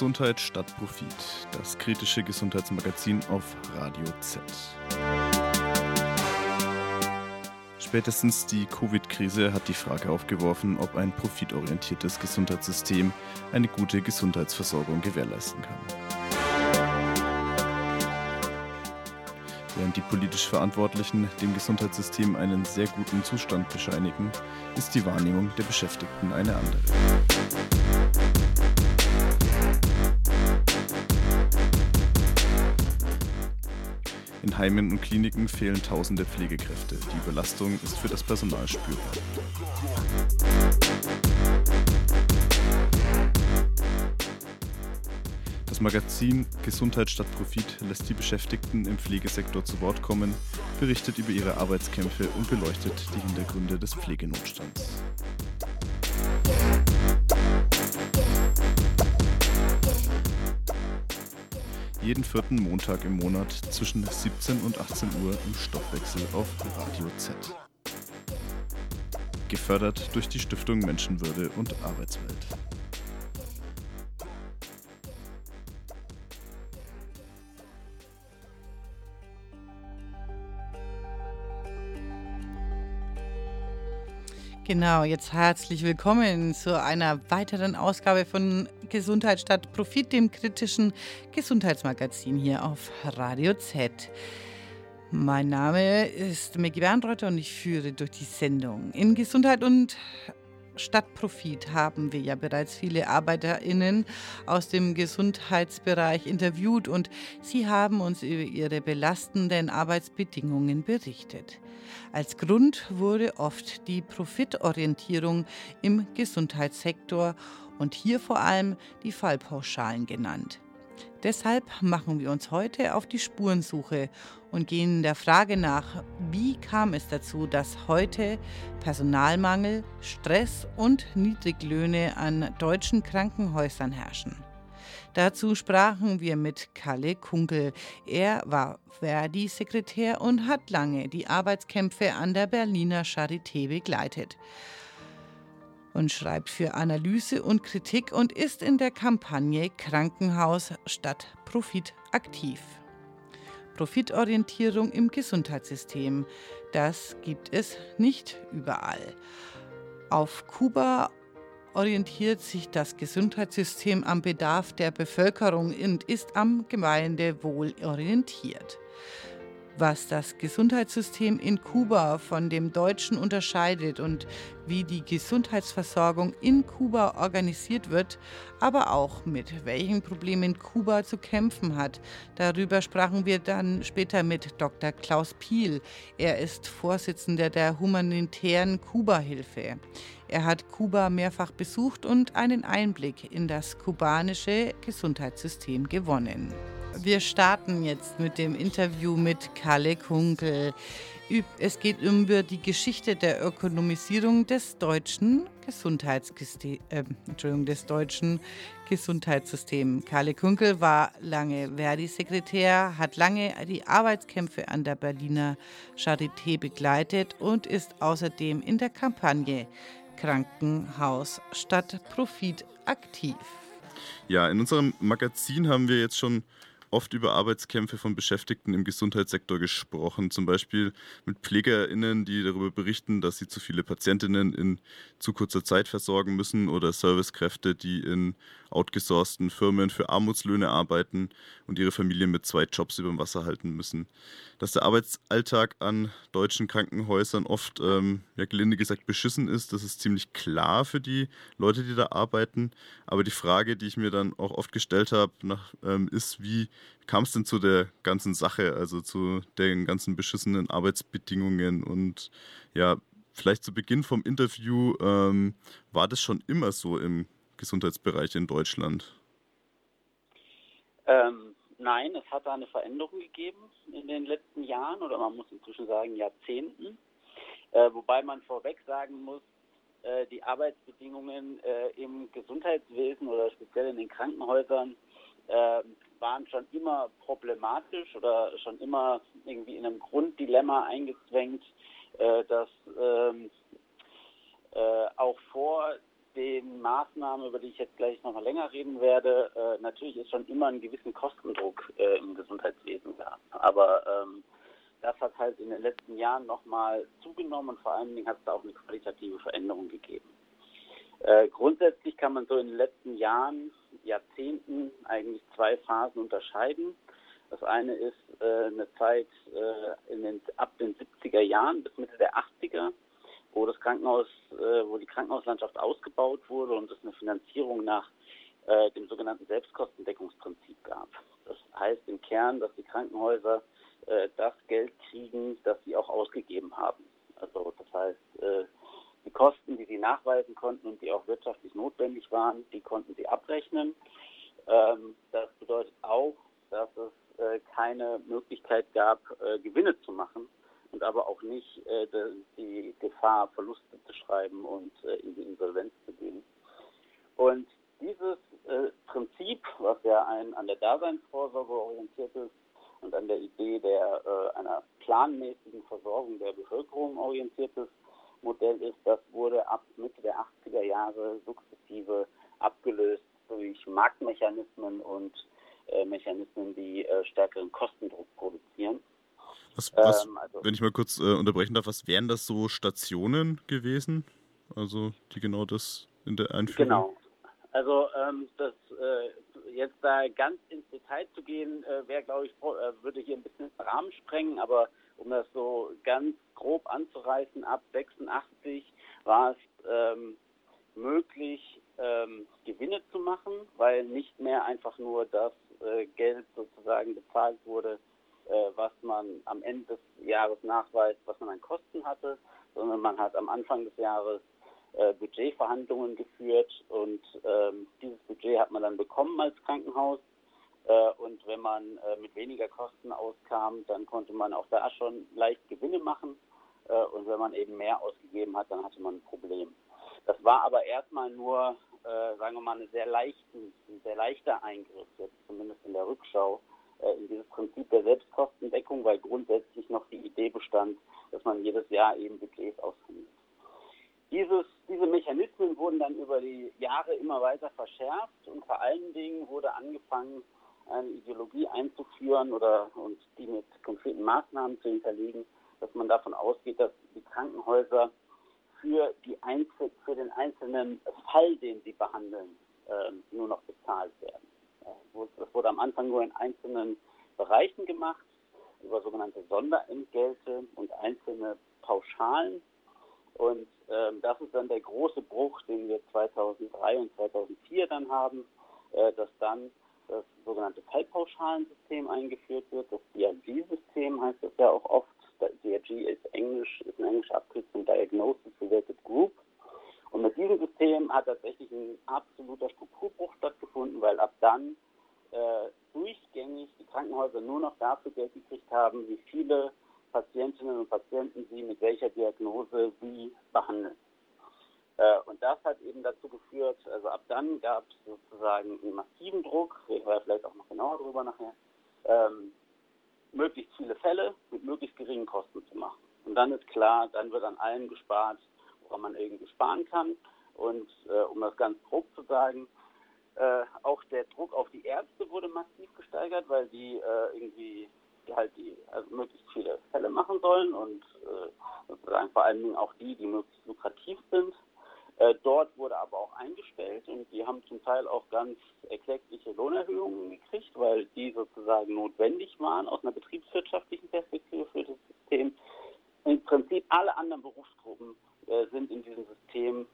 Gesundheit statt Profit, das kritische Gesundheitsmagazin auf Radio Z. Spätestens die Covid-Krise hat die Frage aufgeworfen, ob ein profitorientiertes Gesundheitssystem eine gute Gesundheitsversorgung gewährleisten kann. Während die politisch Verantwortlichen dem Gesundheitssystem einen sehr guten Zustand bescheinigen, ist die Wahrnehmung der Beschäftigten eine andere. Heimen und Kliniken fehlen tausende Pflegekräfte. Die Überlastung ist für das Personal spürbar. Das Magazin Gesundheit statt Profit lässt die Beschäftigten im Pflegesektor zu Wort kommen, berichtet über ihre Arbeitskämpfe und beleuchtet die Hintergründe des Pflegenotstands. Jeden vierten Montag im Monat zwischen 17 und 18 Uhr im Stoffwechsel auf Radio Z. Gefördert durch die Stiftung Menschenwürde und Arbeitswelt. Genau, jetzt herzlich willkommen zu einer weiteren Ausgabe von Gesundheit statt Profit, dem kritischen Gesundheitsmagazin hier auf Radio Z. Mein Name ist Maggie Bernreuther und ich führe durch die Sendung. In Gesundheit und Stadt Profit haben wir ja bereits viele ArbeiterInnen aus dem Gesundheitsbereich interviewt und sie haben uns über ihre belastenden Arbeitsbedingungen berichtet. Als Grund wurde oft die Profitorientierung im Gesundheitssektor und hier vor allem die Fallpauschalen genannt. Deshalb machen wir uns heute auf die Spurensuche und gehen der Frage nach, wie kam es dazu, dass heute Personalmangel, Stress und Niedriglöhne an deutschen Krankenhäusern herrschen. Dazu sprachen wir mit Kalle Kunkel. Er war Verdi-Sekretär und hat lange die Arbeitskämpfe an der Berliner Charité begleitet und schreibt für Analyse und Kritik und ist in der Kampagne Krankenhaus statt Profit aktiv. Profitorientierung im Gesundheitssystem, das gibt es nicht überall. Auf Kuba orientiert sich das Gesundheitssystem am Bedarf der Bevölkerung und ist am Gemeindewohl orientiert. Was das Gesundheitssystem in Kuba von dem deutschen unterscheidet und wie die Gesundheitsversorgung in Kuba organisiert wird, aber auch mit welchen Problemen Kuba zu kämpfen hat. Darüber sprachen wir dann später mit Dr. Klaus Piel. Er ist Vorsitzender der humanitären Kuba-Hilfe. Er hat Kuba mehrfach besucht und einen Einblick in das kubanische Gesundheitssystem gewonnen. Wir starten jetzt mit dem Interview mit Kalle Kunkel. Es geht über die Geschichte der Ökonomisierung des deutschen, äh, des deutschen Gesundheitssystems. Kalle Kunkel war lange Verdi-Sekretär, hat lange die Arbeitskämpfe an der Berliner Charité begleitet und ist außerdem in der Kampagne Krankenhaus statt Profit aktiv. Ja, in unserem Magazin haben wir jetzt schon oft über Arbeitskämpfe von Beschäftigten im Gesundheitssektor gesprochen, zum Beispiel mit PflegerInnen, die darüber berichten, dass sie zu viele Patientinnen in zu kurzer Zeit versorgen müssen oder Servicekräfte, die in outgesourcten Firmen für Armutslöhne arbeiten und ihre Familie mit zwei Jobs über dem Wasser halten müssen. Dass der Arbeitsalltag an deutschen Krankenhäusern oft, ähm, ja, gelinde gesagt, beschissen ist, das ist ziemlich klar für die Leute, die da arbeiten. Aber die Frage, die ich mir dann auch oft gestellt habe, ähm, ist, wie kam es denn zu der ganzen Sache, also zu den ganzen beschissenen Arbeitsbedingungen und ja, vielleicht zu Beginn vom Interview, ähm, war das schon immer so im Gesundheitsbereich in Deutschland? Ähm, nein, es hat da eine Veränderung gegeben in den letzten Jahren oder man muss inzwischen sagen Jahrzehnten. Äh, wobei man vorweg sagen muss, äh, die Arbeitsbedingungen äh, im Gesundheitswesen oder speziell in den Krankenhäusern äh, waren schon immer problematisch oder schon immer irgendwie in einem Grunddilemma eingezwängt, äh, dass ähm, äh, auch vor den Maßnahmen, über die ich jetzt gleich noch mal länger reden werde, äh, natürlich ist schon immer einen gewissen Kostendruck äh, im Gesundheitswesen da. Aber ähm, das hat halt in den letzten Jahren nochmal zugenommen und vor allen Dingen hat es da auch eine qualitative Veränderung gegeben. Äh, grundsätzlich kann man so in den letzten Jahren, Jahrzehnten eigentlich zwei Phasen unterscheiden. Das eine ist äh, eine Zeit äh, den, ab den 70er Jahren bis Mitte der 80er, wo das Krankenhaus, äh, wo die Krankenhauslandschaft ausgebaut wurde und es eine Finanzierung nach äh, dem sogenannten Selbstkostendeckungsprinzip gab. Das heißt im Kern, dass die Krankenhäuser äh, das Geld kriegen, das sie auch ausgegeben haben. Also das heißt, äh, die Kosten, die sie nachweisen konnten und die auch wirtschaftlich notwendig waren, die konnten sie abrechnen. Ähm, das bedeutet auch, dass es äh, keine Möglichkeit gab, äh, Gewinne zu machen und aber auch nicht äh, die Gefahr, Verluste zu schreiben und äh, in die Insolvenz zu gehen. Und dieses äh, Prinzip, was ja ein an der Daseinsvorsorge orientiert ist, und an der Idee der äh, einer planmäßigen Versorgung der Bevölkerung orientiertes Modell ist, das wurde ab Mitte der 80er Jahre sukzessive abgelöst durch Marktmechanismen und äh, Mechanismen, die äh, stärkeren Kostendruck produzieren. Was, was, ähm, also, wenn ich mal kurz äh, unterbrechen darf, was wären das so Stationen gewesen? Also die genau das in der Einführung? Genau. Also ähm, das äh, jetzt da ganz ins Detail zu gehen, äh, wäre, glaube ich, äh, würde hier ein bisschen den Rahmen sprengen, aber um das so ganz grob anzureißen, ab 86 war es ähm, möglich, ähm, Gewinne zu machen, weil nicht mehr einfach nur das äh, Geld sozusagen bezahlt wurde, äh, was man am Ende des Jahres nachweist, was man an Kosten hatte, sondern man hat am Anfang des Jahres äh, Budgetverhandlungen geführt und ähm, dieses Budget hat man dann bekommen als Krankenhaus. Äh, und wenn man äh, mit weniger Kosten auskam, dann konnte man auch da schon leicht Gewinne machen. Äh, und wenn man eben mehr ausgegeben hat, dann hatte man ein Problem. Das war aber erstmal nur, sagen wir mal, eine sehr leichten, ein sehr leichter Eingriff, jetzt zumindest in der Rückschau, in dieses Prinzip der Selbstkostendeckung, weil grundsätzlich noch die Idee bestand, dass man jedes Jahr eben Budgets aushandelt. Dieses, diese Mechanismen wurden dann über die Jahre immer weiter verschärft und vor allen Dingen wurde angefangen, eine Ideologie einzuführen oder und die mit konkreten Maßnahmen zu hinterlegen, dass man davon ausgeht, dass die Krankenhäuser für, die Einzel für den einzelnen Fall, den sie behandeln, äh, nur noch bezahlt werden. Das wurde am Anfang nur in einzelnen Bereichen gemacht, über sogenannte Sonderentgelte und einzelne Pauschalen. Und ähm, das ist dann der große Bruch, den wir 2003 und 2004 dann haben, äh, dass dann das sogenannte Fallpauschalensystem eingeführt wird. Das DRG-System heißt das ja auch oft. DRG ist Englisch, ist eine englische Abkürzung Diagnosis Related Group. Und mit diesem System hat tatsächlich ein absoluter Strukturbruch stattgefunden, weil ab dann äh, durchgängig die Krankenhäuser nur noch dafür Geld gekriegt haben, wie viele Patientinnen und Patienten sie mit welcher Diagnose wie behandeln. Äh, und das hat eben dazu geführt, also ab dann gab es sozusagen einen massiven Druck, reden wir vielleicht auch noch genauer darüber nachher, ähm, möglichst viele Fälle mit möglichst geringen Kosten zu machen. Und dann ist klar, dann wird an allem gespart, woran man irgendwie sparen kann. Und äh, um das ganz grob zu sagen, äh, auch der Druck auf die Ärzte wurde massiv gesteigert, weil die äh, irgendwie halt die also möglichst viele Fälle machen sollen und äh, sozusagen vor allen Dingen auch die, die möglichst lukrativ sind. Äh, dort wurde aber auch eingestellt und die haben zum Teil auch ganz erkleckliche Lohnerhöhungen gekriegt, weil die sozusagen notwendig waren aus einer betriebswirtschaftlichen Perspektive für das System. Im Prinzip alle anderen Berufsgruppen äh, sind in diesem System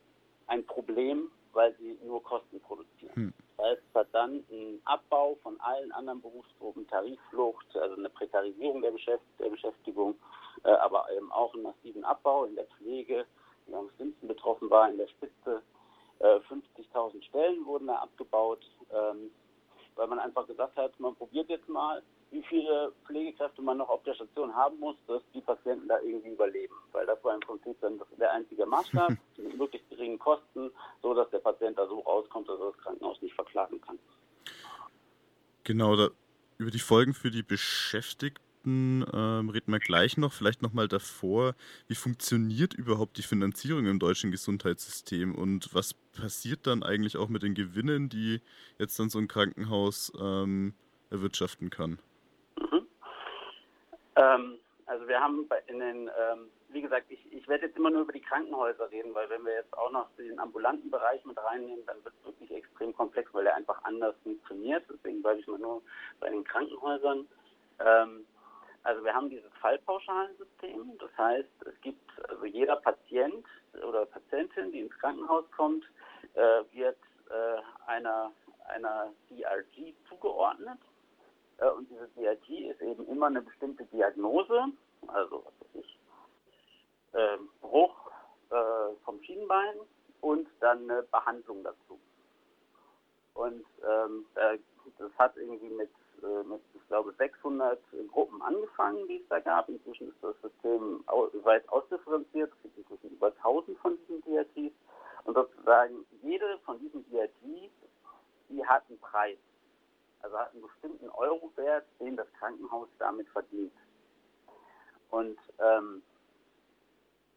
ein Problem, weil sie nur Kosten produzieren. Hm. Das heißt, es hat dann einen Abbau von allen anderen Berufsgruppen, Tarifflucht, also eine Prekarisierung der, Beschäft der Beschäftigung, äh, aber eben auch einen massiven Abbau in der Pflege, die am schlimmsten betroffen war, in der Spitze. Äh, 50.000 Stellen wurden da abgebaut, ähm, weil man einfach gesagt hat, man probiert jetzt mal, wie viele Pflegekräfte man noch auf der Station haben muss, dass die Patienten da irgendwie überleben. Weil das war im Prinzip dann der einzige Maßstab, mit möglichst geringen Kosten, so dass der Patient da so rauskommt, dass er das Krankenhaus nicht verklagen kann. Genau, da, über die Folgen für die Beschäftigten Kosten ähm, reden wir gleich noch. Vielleicht nochmal davor, wie funktioniert überhaupt die Finanzierung im deutschen Gesundheitssystem und was passiert dann eigentlich auch mit den Gewinnen, die jetzt dann so ein Krankenhaus ähm, erwirtschaften kann? Mhm. Ähm, also wir haben in den ähm, wie gesagt, ich, ich werde jetzt immer nur über die Krankenhäuser reden, weil wenn wir jetzt auch noch den ambulanten Bereich mit reinnehmen, dann wird es wirklich extrem komplex, weil er einfach anders funktioniert. Deswegen bleibe ich mal nur bei den Krankenhäusern. Ähm, also wir haben dieses Fallpauschalensystem. Das heißt, es gibt also jeder Patient oder Patientin, die ins Krankenhaus kommt, äh, wird äh, einer, einer DRG zugeordnet. Äh, und diese DRG ist eben immer eine bestimmte Diagnose. Also was weiß ich, äh, Bruch äh, vom Schienbein und dann eine Behandlung dazu. Und ähm, das hat irgendwie mit, äh, mit, glaube, 600 Gruppen angefangen, die es da gab. Inzwischen ist das System weit ausdifferenziert. Es gibt inzwischen über 1000 von diesen DRTs. Und sozusagen jede von diesen DRTs, die hat einen Preis. Also hat einen bestimmten Eurowert, den das Krankenhaus damit verdient. Und ähm,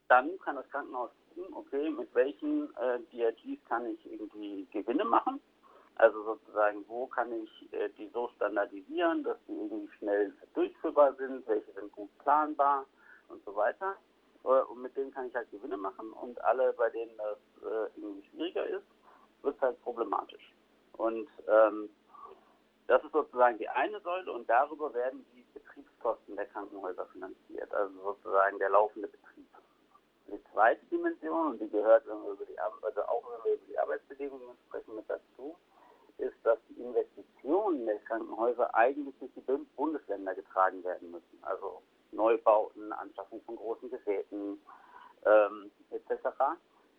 dann kann das Krankenhaus gucken, okay, mit welchen äh, DRGs kann ich irgendwie Gewinne machen. Also sozusagen, wo kann ich äh, die so standardisieren, dass die irgendwie schnell durchführbar sind, welche sind gut planbar und so weiter. Äh, und mit denen kann ich halt Gewinne machen und alle, bei denen das äh, irgendwie schwieriger ist, wird es halt problematisch. Und ähm, das ist sozusagen die eine Säule und darüber werden die Betriebskosten der Krankenhäuser finanziert, also sozusagen der laufende Betrieb. Die zweite Dimension, und die gehört, wenn wir über die, also auch wenn wir über die Arbeitsbedingungen sprechen, mit dazu, ist, dass die Investitionen der Krankenhäuser eigentlich durch die Bundesländer getragen werden müssen. Also Neubauten, Anschaffung von großen Geräten ähm, etc.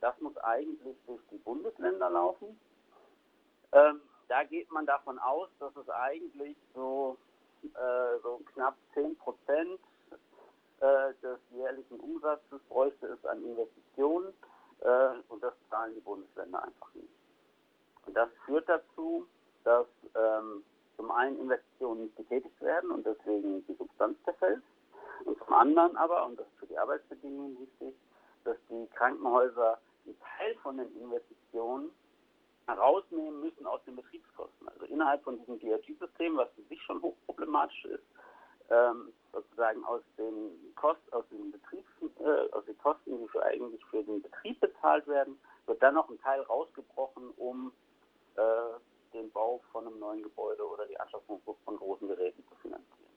Das muss eigentlich durch die Bundesländer laufen. Ähm, da geht man davon aus, dass es eigentlich so, äh, so knapp 10 Prozent äh, des jährlichen Umsatzes bräuchte es an Investitionen äh, und das zahlen die Bundesländer einfach nicht. Das führt dazu, dass ähm, zum einen Investitionen nicht getätigt werden und deswegen die Substanz zerfällt und zum anderen aber, und das ist für die Arbeitsbedingungen wichtig, dass die Krankenhäuser einen Teil von den Investitionen herausnehmen müssen aus den Betriebskosten. Also innerhalb von diesem DRG-System, was für sich schon hochproblematisch ist, ähm, sozusagen aus den Kosten, aus den Betriebs, äh, aus den Kosten, die für eigentlich für den Betrieb bezahlt werden, wird dann noch ein Teil rausgebrochen, um äh, den Bau von einem neuen Gebäude oder die Anschaffung von großen Geräten zu finanzieren.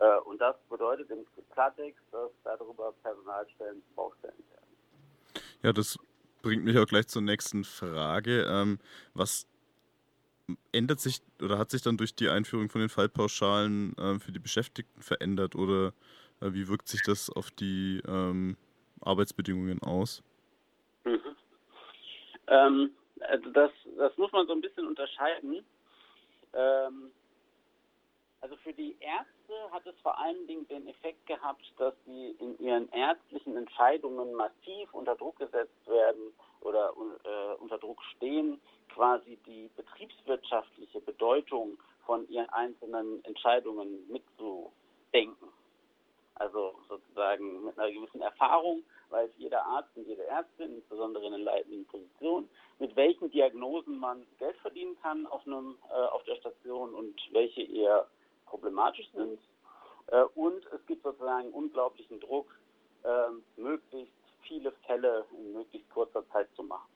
Äh, und das bedeutet im Klartext, dass darüber Personalstellen zu Baustellen werden. Ja, das bringt mich auch gleich zur nächsten Frage. Ähm, was ändert sich oder hat sich dann durch die Einführung von den Fallpauschalen äh, für die Beschäftigten verändert oder äh, wie wirkt sich das auf die ähm, Arbeitsbedingungen aus? Mhm. Ähm, also das, das muss man so ein bisschen unterscheiden. Ähm, also für die Ärzte hat es vor allen Dingen den Effekt gehabt, dass sie in ihren ärztlichen Entscheidungen massiv unter Druck gesetzt werden oder äh, unter Druck stehen, quasi die betriebswirtschaftliche Bedeutung von ihren einzelnen Entscheidungen mitzudenken. Also sozusagen mit einer gewissen Erfahrung weiß jeder Arzt und jede Ärztin, insbesondere in den leitenden Positionen, mit welchen Diagnosen man Geld verdienen kann auf, einem, äh, auf der Station und welche eher problematisch sind. Äh, und es gibt sozusagen unglaublichen Druck, äh, möglichst viele Fälle in möglichst kurzer Zeit zu machen.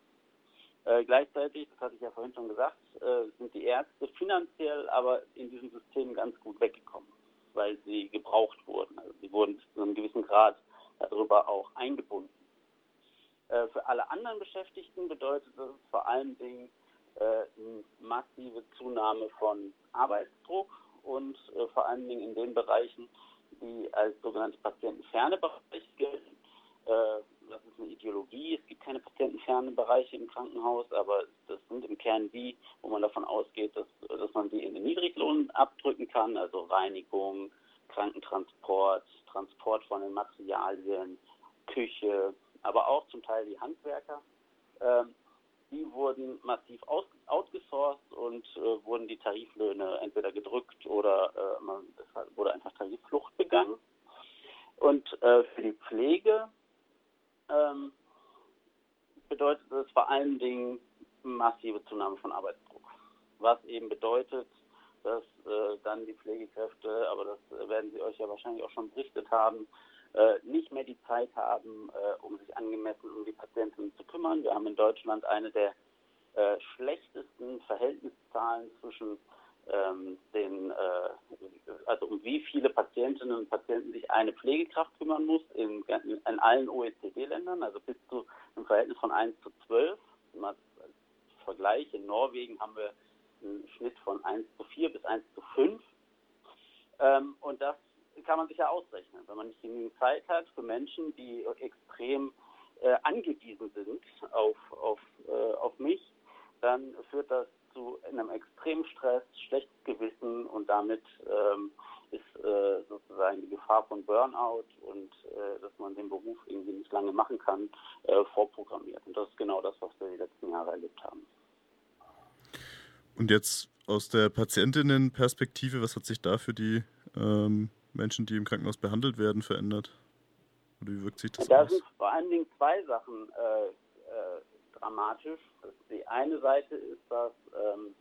Äh, gleichzeitig, das hatte ich ja vorhin schon gesagt, äh, sind die Ärzte finanziell aber in diesem System ganz gut weggekommen, weil sie gebraucht wurden. Also sie wurden zu einem gewissen Grad darüber auch eingebunden. Äh, für alle anderen Beschäftigten bedeutet das vor allen Dingen äh, eine massive Zunahme von Arbeitsdruck und äh, vor allen Dingen in den Bereichen, die als sogenannte patientenferne Bereiche gelten. Das ist eine Ideologie. Es gibt keine patientenfernen Bereiche im Krankenhaus, aber das sind im Kern die, wo man davon ausgeht, dass, dass man sie in den Niedriglohn abdrücken kann, also Reinigung, Krankentransport, Transport von den Materialien, Küche, aber auch zum Teil die Handwerker. Ähm, die wurden massiv aus, outgesourced und äh, wurden die Tariflöhne entweder gedrückt oder äh, man, es wurde einfach Tarifflucht begangen. Und äh, für die Pflege ähm, bedeutet das vor allen Dingen massive Zunahme von Arbeitsdruck. Was eben bedeutet, dass äh, dann die Pflegekräfte, aber das werden Sie euch ja wahrscheinlich auch schon berichtet haben, äh, nicht mehr die Zeit haben, äh, um sich angemessen um die Patienten zu kümmern. Wir haben in Deutschland eine der äh, schlechtesten Verhältniszahlen zwischen ähm, den, äh, also um wie viele Patientinnen und Patienten sich eine Pflegekraft kümmern muss in, in, in allen OECD-Ländern, also bis zu einem Verhältnis von 1 zu 12. Mal als Vergleich, in Norwegen haben wir einen Schnitt von 1 zu 4 bis 1 zu 5. Ähm, und das kann man sich ja ausrechnen. Wenn man nicht genügend Zeit hat für Menschen, die extrem äh, angewiesen sind auf, auf, äh, auf mich, dann führt das zu einem extremen Stress, schlechtes Gewissen und damit ähm, ist äh, sozusagen die Gefahr von Burnout und äh, dass man den Beruf irgendwie nicht lange machen kann, äh, vorprogrammiert. Und das ist genau das, was wir die letzten Jahre erlebt haben. Und jetzt aus der Patientinnenperspektive, was hat sich da für die ähm, Menschen, die im Krankenhaus behandelt werden, verändert? Oder wie wirkt sich das da aus? Da sind vor allen Dingen zwei Sachen äh, äh, dramatisch. Die eine Seite ist, dass ähm,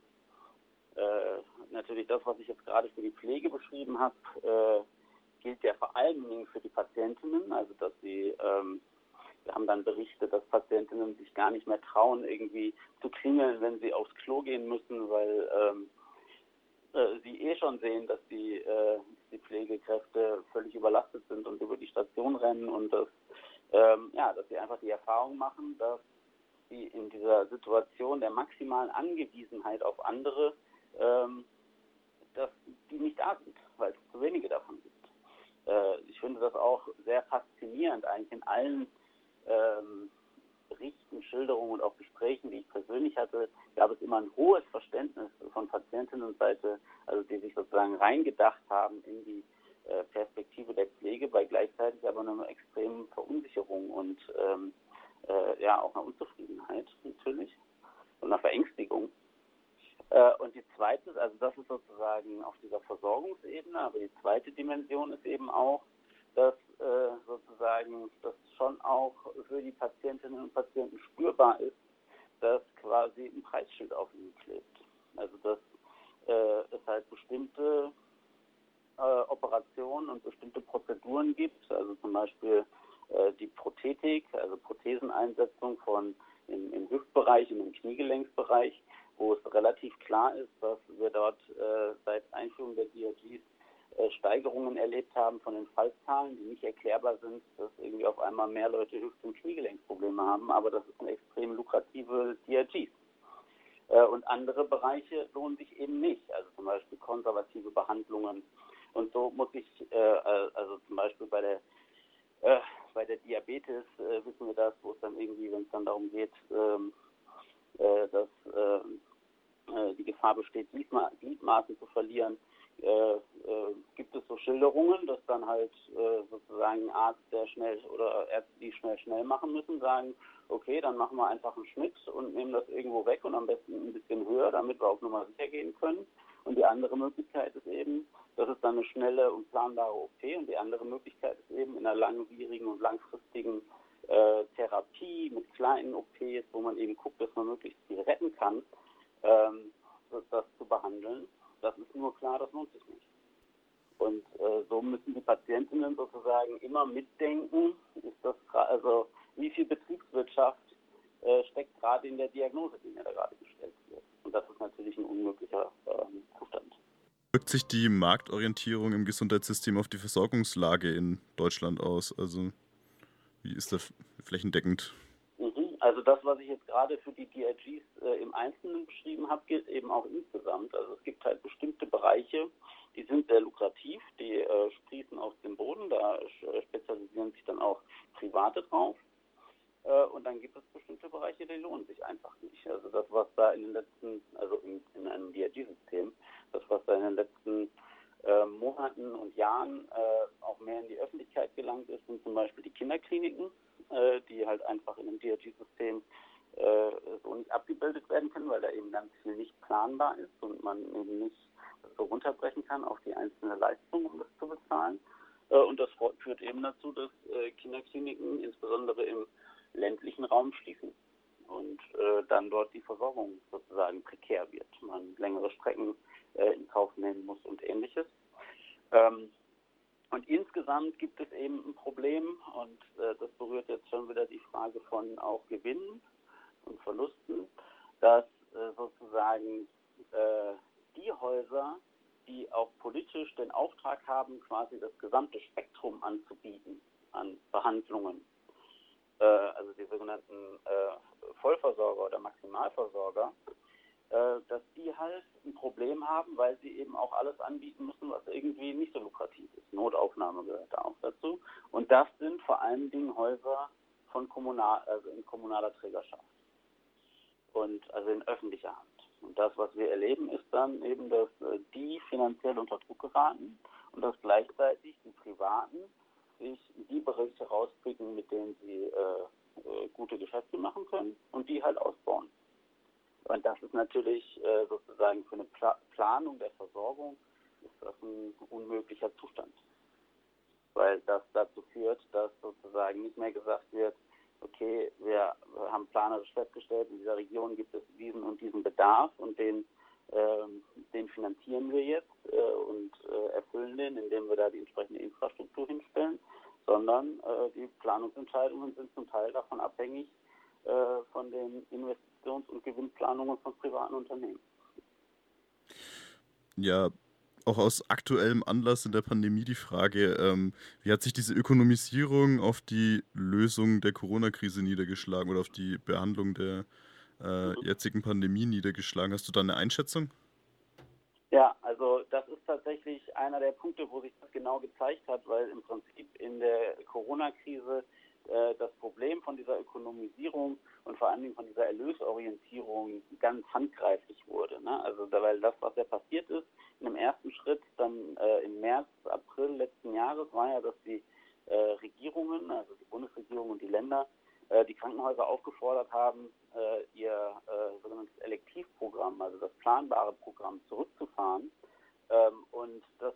äh, natürlich das, was ich jetzt gerade für die Pflege beschrieben habe, äh, gilt ja vor allen Dingen für die Patientinnen, also dass sie ähm, haben dann berichtet, dass Patientinnen sich gar nicht mehr trauen, irgendwie zu klingeln, wenn sie aufs Klo gehen müssen, weil ähm, äh, sie eh schon sehen, dass die, äh, die Pflegekräfte völlig überlastet sind und über die Station rennen und dass, ähm, ja, dass sie einfach die Erfahrung machen, dass sie in dieser Situation der maximalen Angewiesenheit auf andere, ähm, dass die nicht da sind, weil es zu wenige davon gibt. Äh, ich finde das auch sehr faszinierend, eigentlich in allen ähm, Berichten, Schilderungen und auch Gesprächen, die ich persönlich hatte, gab es immer ein hohes Verständnis von Patientinnenseite, also die sich sozusagen reingedacht haben in die äh, Perspektive der Pflege, bei gleichzeitig aber einer extremen Verunsicherung und ähm, äh, ja auch einer Unzufriedenheit natürlich und einer Verängstigung. Äh, und die zweite, also das ist sozusagen auf dieser Versorgungsebene, aber die zweite Dimension ist eben auch, dass äh, sozusagen das schon auch für die Patientinnen und Patienten spürbar ist, dass quasi ein Preisschild auf ihnen klebt. Also dass äh, es halt bestimmte äh, Operationen und bestimmte Prozeduren gibt, also zum Beispiel äh, die Prothetik, also Protheseneinsetzung von im, im Hüftbereich, im Kniegelenksbereich, wo es relativ klar ist, dass wir dort äh, seit Einführung der DRGs Steigerungen erlebt haben von den Fallzahlen, die nicht erklärbar sind, dass irgendwie auf einmal mehr Leute Hüft- und Kniegelenksprobleme haben, aber das ist eine extrem lukrative DRG. Äh, und andere Bereiche lohnen sich eben nicht, also zum Beispiel konservative Behandlungen. Und so muss ich, äh, also zum Beispiel bei der bei der Diabetes wissen wir das, wo es dann irgendwie, wenn es dann darum geht, ähm, dass die Gefahr besteht, Gliedmaßen zu verlieren, äh, äh, gibt es so Schilderungen, dass dann halt äh, sozusagen Arzt, der schnell oder Ärzte, die schnell schnell machen müssen, sagen, okay, dann machen wir einfach einen Schnitt und nehmen das irgendwo weg und am besten ein bisschen höher, damit wir auch nochmal sicher gehen können. Und die andere Möglichkeit ist eben, das ist dann eine schnelle und planbare OP und die andere Möglichkeit ist eben in einer langwierigen und langfristigen äh, Therapie mit kleinen OPs, wo man eben guckt, dass man möglichst viel retten kann, ähm, das zu behandeln. Das ist nur klar, das lohnt sich nicht. Und äh, so müssen die Patientinnen sozusagen immer mitdenken, ist das also wie viel Betriebswirtschaft äh, steckt gerade in der Diagnose, die mir da gerade gestellt wird. Und das ist natürlich ein unmöglicher äh, Zustand. Wirkt sich die Marktorientierung im Gesundheitssystem auf die Versorgungslage in Deutschland aus? Also wie ist das flächendeckend? Also das, was ich jetzt gerade für die DRGs äh, im Einzelnen beschrieben habe, gilt eben auch insgesamt. Also es gibt halt bestimmte Bereiche, die sind sehr lukrativ, die äh, sprießen aus dem Boden, da äh, spezialisieren sich dann auch Private drauf. Äh, und dann gibt es bestimmte Bereiche, die lohnen sich einfach nicht. Also das, was da in den letzten, also in, in einem DRG-System, das, was da in den letzten äh, Monaten und Jahren äh, auch mehr in die Öffentlichkeit gelangt ist, sind zum Beispiel die Kinderkliniken äh, die halt einfach in einem DRG-System äh, so nicht abgebildet werden können, weil da eben ganz viel nicht planbar ist und man eben nicht so runterbrechen kann auf die einzelne Leistung, um das zu bezahlen. Äh, und das führt eben dazu, dass äh, Kinderkliniken insbesondere im ländlichen Raum schließen und äh, dann dort die Versorgung sozusagen prekär wird. Man längere Strecken in Kauf nehmen muss und ähnliches. Ähm, und insgesamt gibt es eben ein Problem und das berührt jetzt schon wieder die Frage von auch Gewinnen und Verlusten, dass sozusagen die Häuser, die auch politisch den Auftrag haben, quasi das gesamte Spektrum anzubieten an Behandlungen. Äh, also die sogenannten äh, Vollversorger oder Maximalversorger, äh, dass die halt ein Problem haben, weil sie eben auch alles anbieten müssen, was irgendwie nicht so lukrativ ist. Notaufnahme gehört da auch dazu. Und das sind vor allen Dingen Häuser von kommunal, also in kommunaler Trägerschaft und also in öffentlicher Hand. Und das, was wir erleben, ist dann eben, dass äh, die finanziell unter Druck geraten und dass gleichzeitig die Privaten sich die Bereiche rauspicken, mit denen sie äh, äh, gute Geschäfte machen können und die halt ausbauen. Und das ist natürlich äh, sozusagen für eine Pla Planung der Versorgung ist das ein unmöglicher Zustand. Weil das dazu führt, dass sozusagen nicht mehr gesagt wird, okay, wir haben planerisch festgestellt, in dieser Region gibt es diesen und diesen Bedarf und den, äh, den finanzieren wir jetzt äh, und äh, erfüllen den, indem wir da die entsprechende Infrastruktur hinstellen, sondern äh, die Planungsentscheidungen sind zum Teil davon abhängig von den Investitions- und Gewinnplanungen von privaten Unternehmen. Ja, auch aus aktuellem Anlass in der Pandemie die Frage, ähm, wie hat sich diese Ökonomisierung auf die Lösung der Corona-Krise niedergeschlagen oder auf die Behandlung der äh, jetzigen Pandemie niedergeschlagen? Hast du da eine Einschätzung? Ja, also das ist tatsächlich einer der Punkte, wo sich das genau gezeigt hat, weil im Prinzip in der Corona-Krise äh, das Problem von dieser Ökonomisierung und vor allen Dingen von dieser Erlösorientierung ganz handgreiflich wurde. Ne? Also weil das, was ja passiert ist, in dem ersten Schritt dann äh, im März, April letzten Jahres war ja, dass die äh, Regierungen, also die Bundesregierung und die Länder, äh, die Krankenhäuser aufgefordert haben, äh, ihr sogenanntes Elektivprogramm, also das planbare Programm zurückzufahren. Ähm, und das,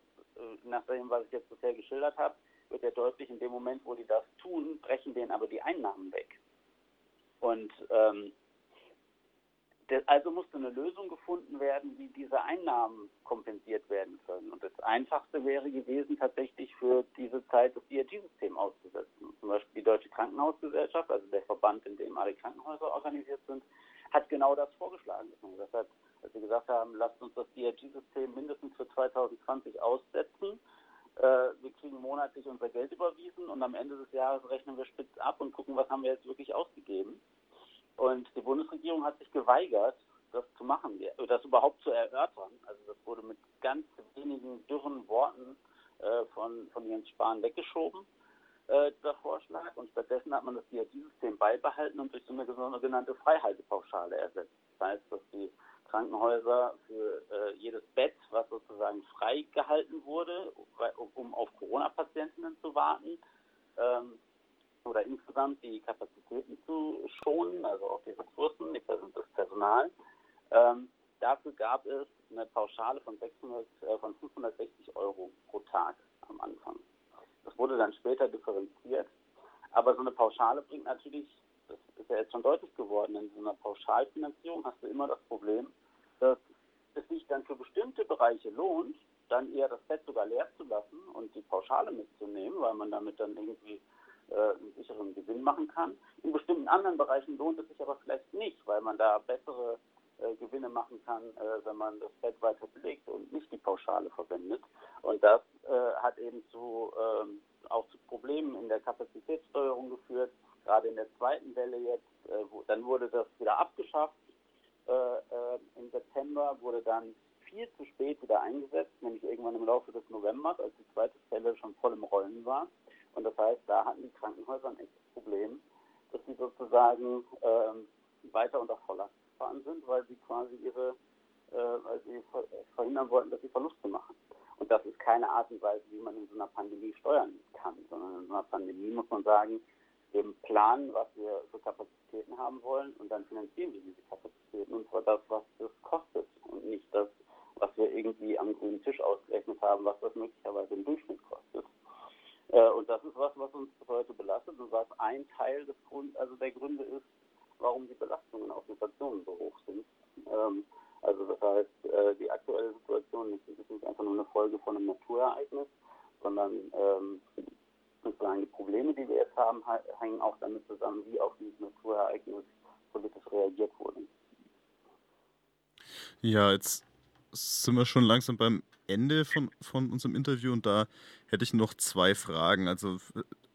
nach dem, was ich jetzt bisher geschildert habe, wird ja deutlich, in dem Moment, wo die das tun, brechen denen aber die Einnahmen weg. Und ähm, also musste eine Lösung gefunden werden, wie diese Einnahmen kompensiert werden können. Und das Einfachste wäre gewesen, tatsächlich für diese Zeit das DRG-System auszusetzen. Zum Beispiel die Deutsche Krankenhausgesellschaft, also der Verband, in dem alle Krankenhäuser organisiert sind, hat genau das vorgeschlagen. Das heißt, als sie gesagt haben, lasst uns das DRG-System mindestens für 2020 aussetzen. Äh, wir kriegen monatlich unser Geld überwiesen und am Ende des Jahres rechnen wir spitz ab und gucken, was haben wir jetzt wirklich ausgegeben. Und die Bundesregierung hat sich geweigert, das zu machen, das überhaupt zu erörtern. Also das wurde mit ganz wenigen dürren Worten äh, von, von Jens Spahn weggeschoben, äh, dieser Vorschlag. Und stattdessen hat man das DRG-System beibehalten und durch so eine sogenannte Freihaltepauschale ersetzt. Das heißt, dass die Krankenhäuser für äh, jedes Bett, was sozusagen frei gehalten wurde, um auf Corona-Patientinnen zu warten, ähm, oder insgesamt die Kapazitäten zu schonen, also auch die Ressourcen, das Personal. Ähm, dafür gab es eine Pauschale von, 600, äh, von 560 Euro pro Tag am Anfang. Das wurde dann später differenziert. Aber so eine Pauschale bringt natürlich, das ist ja jetzt schon deutlich geworden, in so einer Pauschalfinanzierung hast du immer das Problem, dass es sich dann für bestimmte Bereiche lohnt, dann eher das Bett sogar leer zu lassen und die Pauschale mitzunehmen, weil man damit dann irgendwie äh, einen sicheren Gewinn machen kann. In bestimmten anderen Bereichen lohnt es sich aber vielleicht nicht, weil man da bessere äh, Gewinne machen kann, äh, wenn man das Bett weiter belegt und nicht die Pauschale verwendet. Und das äh, hat eben zu, ähm, auch zu Problemen in der Kapazitätssteuerung geführt, gerade in der zweiten Welle jetzt. Äh, wo, dann wurde das wieder abgeschafft. Äh, Im September wurde dann viel zu spät wieder eingesetzt, nämlich irgendwann im Laufe des Novembers, als die zweite Welle schon voll im Rollen war. Und das heißt, da hatten die Krankenhäuser ein echtes Problem, dass sie sozusagen ähm, weiter unter Volllast gefahren sind, weil sie quasi ihre, äh, weil sie verhindern wollten, dass sie Verluste machen. Und das ist keine Art und Weise, wie man in so einer Pandemie steuern kann, sondern in so einer Pandemie muss man sagen, eben planen, was wir für Kapazitäten haben wollen und dann finanzieren wir diese Kapazitäten das, was das kostet und nicht das, was wir irgendwie am grünen Tisch ausgerechnet haben, was das möglicherweise im Durchschnitt kostet. Äh, und das ist was, was uns heute belastet und was ein Teil des Grund, also der Gründe ist, warum die Belastungen auf Inflationen so hoch sind. Ähm, also das heißt, äh, die aktuelle Situation ist nicht einfach nur eine Folge von einem Naturereignis, sondern ähm, sozusagen die Probleme, die wir jetzt haben, hängen auch damit zusammen, wie auf dieses Naturereignis politisch reagiert wurde. Ja, jetzt sind wir schon langsam beim Ende von, von unserem Interview und da hätte ich noch zwei Fragen. Also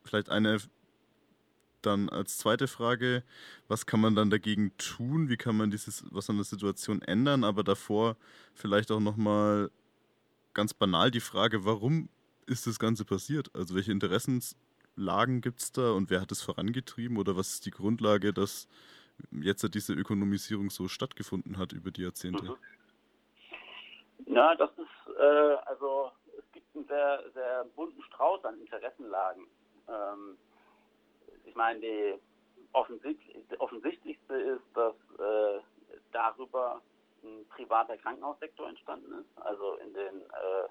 vielleicht eine dann als zweite Frage, was kann man dann dagegen tun? Wie kann man dieses, was an der Situation ändern? Aber davor vielleicht auch nochmal ganz banal die Frage, warum ist das Ganze passiert? Also welche Interessenslagen gibt es da und wer hat es vorangetrieben oder was ist die Grundlage, dass jetzt diese Ökonomisierung so stattgefunden hat über die Jahrzehnte? Mhm. Ja, das ist, äh, also es gibt einen sehr, sehr bunten Strauß an Interessenlagen. Ähm, ich meine, die offensichtlich, offensichtlichste ist, dass äh, darüber ein privater Krankenhaussektor entstanden ist. Also in den äh,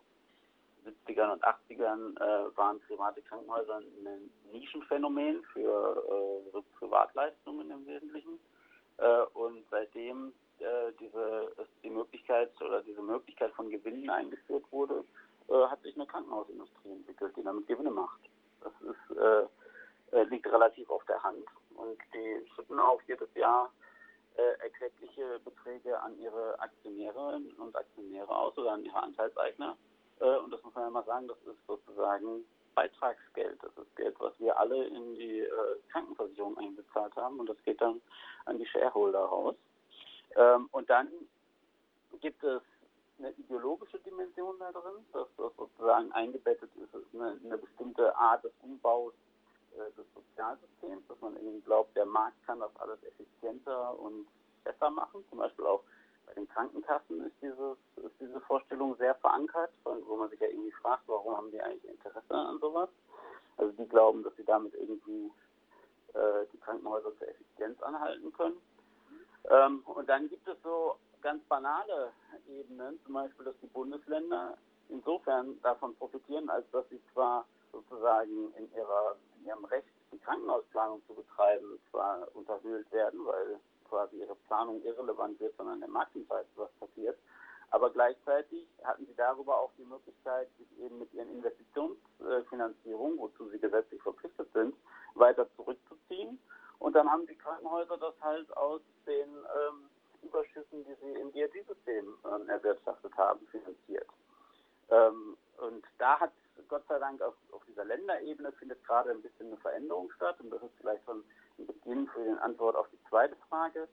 70ern und 80ern äh, waren private Krankenhäuser ein Nischenphänomen für äh, Privatleistungen im Wesentlichen. Äh, und seitdem äh, diese die Möglichkeit oder diese Möglichkeit von Gewinnen eingeführt wurde, hat sich eine Krankenhausindustrie entwickelt, die damit Gewinne macht. Das ist äh, liegt relativ auf der Hand. Und die schütten auch jedes Jahr äh, erkleckliche Beträge an ihre Aktionäre und Aktionäre aus oder an ihre Anteilseigner. Äh, und das muss man ja mal sagen, das ist sozusagen Beitragsgeld. Das ist Geld, was wir alle in die äh, Krankenversicherung eingezahlt haben und das geht dann an die Shareholder raus. Ähm, und dann gibt es eine ideologische Dimension da drin, dass das sozusagen eingebettet ist, eine, eine bestimmte Art des Umbaus äh, des Sozialsystems, dass man irgendwie glaubt, der Markt kann das alles effizienter und besser machen. Zum Beispiel auch bei den Krankenkassen ist, dieses, ist diese Vorstellung sehr verankert, wo man sich ja irgendwie fragt, warum haben die eigentlich Interesse an sowas. Also die glauben, dass sie damit irgendwie äh, die Krankenhäuser zur Effizienz anhalten können. Ähm, und dann gibt es so ganz banale Ebenen, zum Beispiel, dass die Bundesländer insofern davon profitieren, als dass sie zwar sozusagen in ihrer in ihrem Recht, die Krankenhausplanung zu betreiben, zwar unterhöhlt werden, weil quasi ihre Planung irrelevant wird, sondern der Markt entscheidet, was passiert. Aber gleichzeitig hatten sie darüber auch die Möglichkeit, sich eben mit ihren Investitionsfinanzierungen, wozu sie gesetzlich verpflichtet sind, weiter zurückzuziehen. Und dann haben die Krankenhäuser das halt aus den ähm, Überschüssen, die sie im DRG-System ähm, erwirtschaftet haben, finanziert. Ähm, und da hat Gott sei Dank auf, auf dieser Länderebene findet gerade ein bisschen eine Veränderung statt und das ist vielleicht schon Beginn für die Antwort auf die zweite Frage,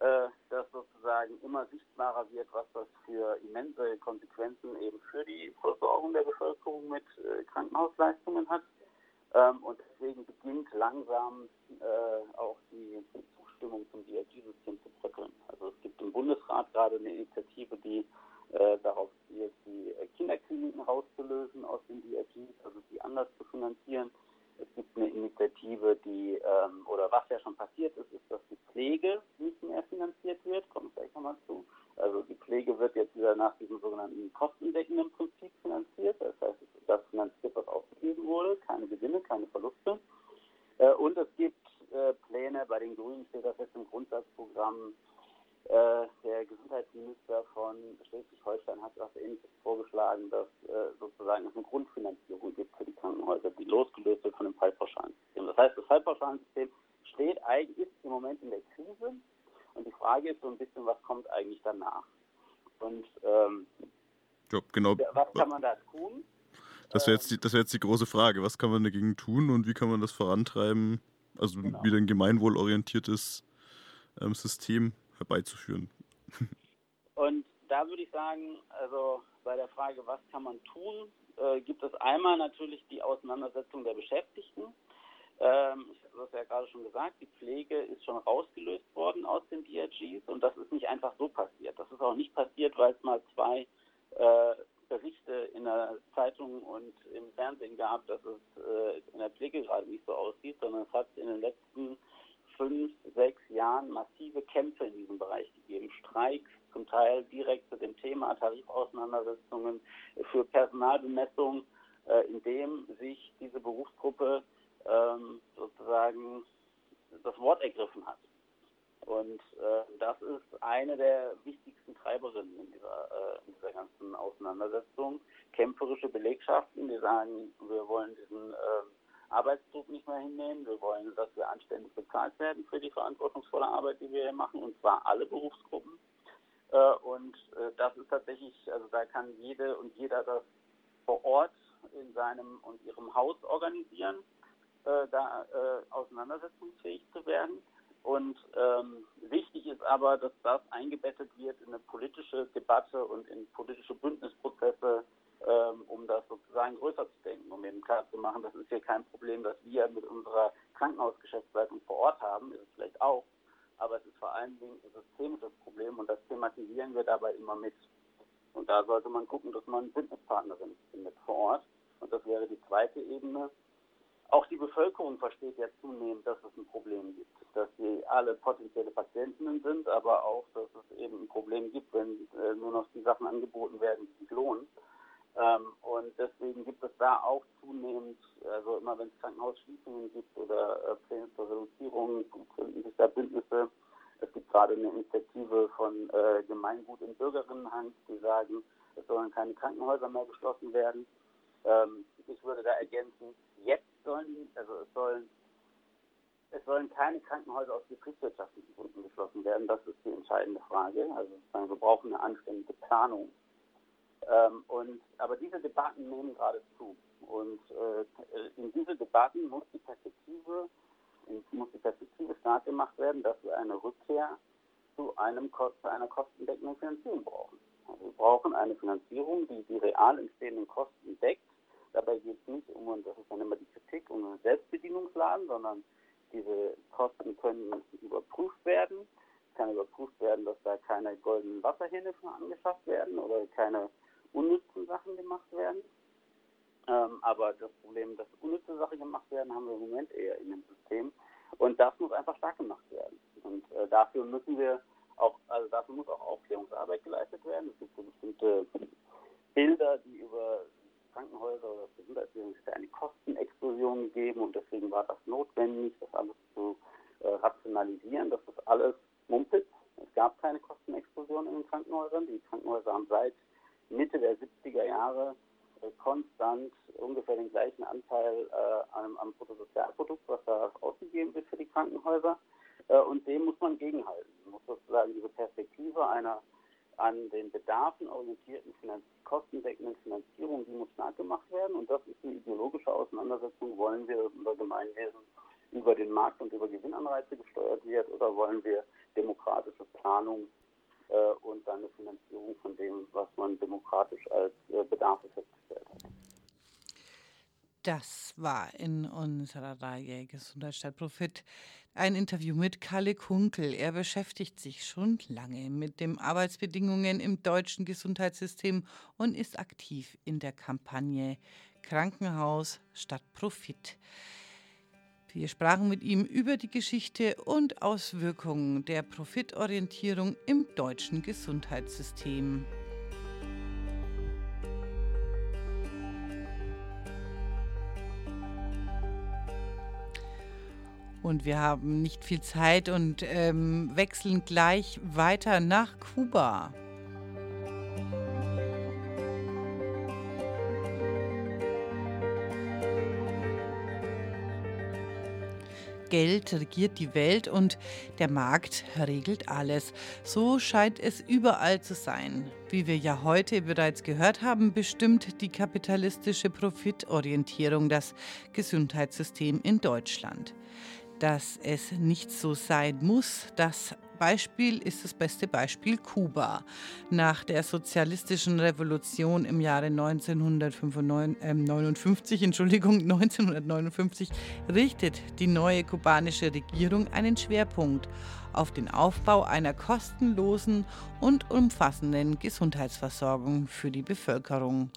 äh, dass sozusagen immer sichtbarer wird, was das für immense Konsequenzen eben für die Versorgung der Bevölkerung mit äh, Krankenhausleistungen hat. Ähm, und deswegen beginnt langsam äh, auch die, Zustimmung zum DRG-System zu bröckeln. Also es gibt im Bundesrat gerade eine Initiative, die äh, darauf zielt, die Kinderkliniken rauszulösen aus den DRGs, also die anders zu finanzieren. Es gibt eine Initiative, die, ähm, oder was ja schon passiert ist, ist, dass die Pflege nicht mehr finanziert wird, komme ich gleich nochmal zu. Also die Pflege wird jetzt wieder nach diesem sogenannten kostendeckenden Prinzip finanziert. Das heißt, das finanziert, was ausgegeben wurde, keine Gewinne, keine Verluste. Äh, und es gibt äh, Pläne, bei den Grünen steht das jetzt im Grundsatzprogramm, äh, der Gesundheitsminister von Schleswig-Holstein hat was Ähnliches vorgeschlagen, dass äh, sozusagen es eine Grundfinanzierung gibt für die Krankenhäuser, die losgelöst wird von dem Fallpauschalensystem. Das heißt, das Fallpauschalensystem steht eigentlich ist im Moment in der Krise und die Frage ist so ein bisschen, was kommt eigentlich danach? Und ähm, ja, genau. was kann man da tun? Das wäre jetzt, wär jetzt die große Frage. Was kann man dagegen tun und wie kann man das vorantreiben? Also genau. wieder ein gemeinwohlorientiertes ähm, System herbeizuführen. Und da würde ich sagen, also bei der Frage, was kann man tun, äh, gibt es einmal natürlich die Auseinandersetzung der Beschäftigten. Ähm, ich habe es ja gerade schon gesagt, die Pflege ist schon rausgelöst worden aus den DRGs und das ist nicht einfach so passiert. Das ist auch nicht passiert, weil es mal zwei äh, der Zeitung und im Fernsehen gab, dass es äh, in der Pflege gerade nicht so aussieht, sondern es hat in den letzten fünf, sechs Jahren massive Kämpfe in diesem Bereich gegeben, Streiks, zum Teil direkt zu dem Thema Tarifauseinandersetzungen für Personalbemessung, äh, in dem sich diese Berufsgruppe ähm, sozusagen das Wort ergriffen hat. Und äh, das ist eine der wichtigsten Treiberinnen in dieser, äh, in dieser ganzen Auseinandersetzung. Kämpferische Belegschaften, die sagen, wir wollen diesen äh, Arbeitsdruck nicht mehr hinnehmen, wir wollen, dass wir anständig bezahlt werden für die verantwortungsvolle Arbeit, die wir hier machen, und zwar alle Berufsgruppen. Äh, und äh, das ist tatsächlich, also da kann jede und jeder das vor Ort in seinem und ihrem Haus organisieren, äh, da auseinandersetzungsfähig zu werden. Und ähm, wichtig ist aber, dass das eingebettet wird in eine politische Debatte und in politische Bündnisprozesse, ähm, um das sozusagen größer zu denken, um eben klar zu machen, das ist hier kein Problem, das wir mit unserer Krankenhausgeschäftsleitung vor Ort haben, ist es vielleicht auch, aber es ist vor allen Dingen ein systemisches Problem und das thematisieren wir dabei immer mit. Und da sollte man gucken, dass man Bündnispartnerin findet vor Ort. Und das wäre die zweite Ebene. Auch die Bevölkerung versteht ja zunehmend, dass es ein Problem gibt, dass sie alle potenzielle Patientinnen sind, aber auch, dass es eben ein Problem gibt, wenn äh, nur noch die Sachen angeboten werden, die sich lohnen. Ähm, und deswegen gibt es da auch zunehmend, also immer wenn es Krankenhausschließungen gibt oder äh, Pläne zur Reduzierung, gründen sich da Bündnisse. Es gibt gerade eine Initiative von äh, Gemeingut in Bürgerinnenhand, die sagen, es sollen keine Krankenhäuser mehr geschlossen werden. Ähm, ich würde da ergänzen, jetzt sollen, also es sollen, es sollen keine Krankenhäuser aus betriebswirtschaftlichen Gründen geschlossen werden. Das ist die entscheidende Frage. Also wir brauchen eine anständige Planung. Ähm, und, aber diese Debatten nehmen gerade zu. Und äh, in diese Debatten muss die Perspektive, muss die Perspektive stark gemacht werden, dass wir eine Rückkehr zu, einem, zu einer kostendeckenden Finanzierung brauchen. Also wir brauchen eine Finanzierung, die die real entstehenden Kosten deckt Dabei geht es nicht um, und das ist dann immer die Kritik, um einen Selbstbedienungsladen, sondern diese Kosten können überprüft werden. Kann überprüft werden, dass da keine goldenen Wasserhähne angeschafft werden oder keine unnützen Sachen gemacht werden. Ähm, aber das Problem, dass unnütze Sachen gemacht werden, haben wir im Moment eher in dem System. Und das muss einfach stark gemacht werden. Und äh, dafür müssen wir auch, also dafür muss auch Aufklärungsarbeit geleistet werden. Es gibt so bestimmte Bilder, die über Krankenhäuser oder Gesundheitswesen es eine Kostenexplosion gegeben und deswegen war das notwendig, das alles zu äh, rationalisieren. Das ist alles Mumpitz. Es gab keine Kostenexplosion in den Krankenhäusern. Die Krankenhäuser haben seit Mitte der 70er Jahre äh, konstant ungefähr den gleichen Anteil äh, am, am Bruttosozialprodukt, was da ausgegeben wird für die Krankenhäuser. Äh, und dem muss man gegenhalten. Man muss sozusagen diese Perspektive einer an den Bedarfen orientierten Finanz kostendeckenden Finanzierung, die muss stark gemacht werden. Und das ist eine ideologische Auseinandersetzung. Wollen wir unser Gemeinwesen über den Markt und über Gewinnanreize gesteuert wird oder wollen wir demokratische Planung äh, und dann eine Finanzierung von dem, was man demokratisch als äh, Bedarfe festgestellt hat? Das war in unserer Reihe Gesundheit statt Profit ein Interview mit Kalle Kunkel. Er beschäftigt sich schon lange mit den Arbeitsbedingungen im deutschen Gesundheitssystem und ist aktiv in der Kampagne Krankenhaus statt Profit. Wir sprachen mit ihm über die Geschichte und Auswirkungen der Profitorientierung im deutschen Gesundheitssystem. Und wir haben nicht viel Zeit und ähm, wechseln gleich weiter nach Kuba. Geld regiert die Welt und der Markt regelt alles. So scheint es überall zu sein. Wie wir ja heute bereits gehört haben, bestimmt die kapitalistische Profitorientierung das Gesundheitssystem in Deutschland dass es nicht so sein muss. Das Beispiel ist das beste Beispiel Kuba. Nach der sozialistischen Revolution im Jahre 1959, äh, Entschuldigung, 1959 richtet die neue kubanische Regierung einen Schwerpunkt auf den Aufbau einer kostenlosen und umfassenden Gesundheitsversorgung für die Bevölkerung.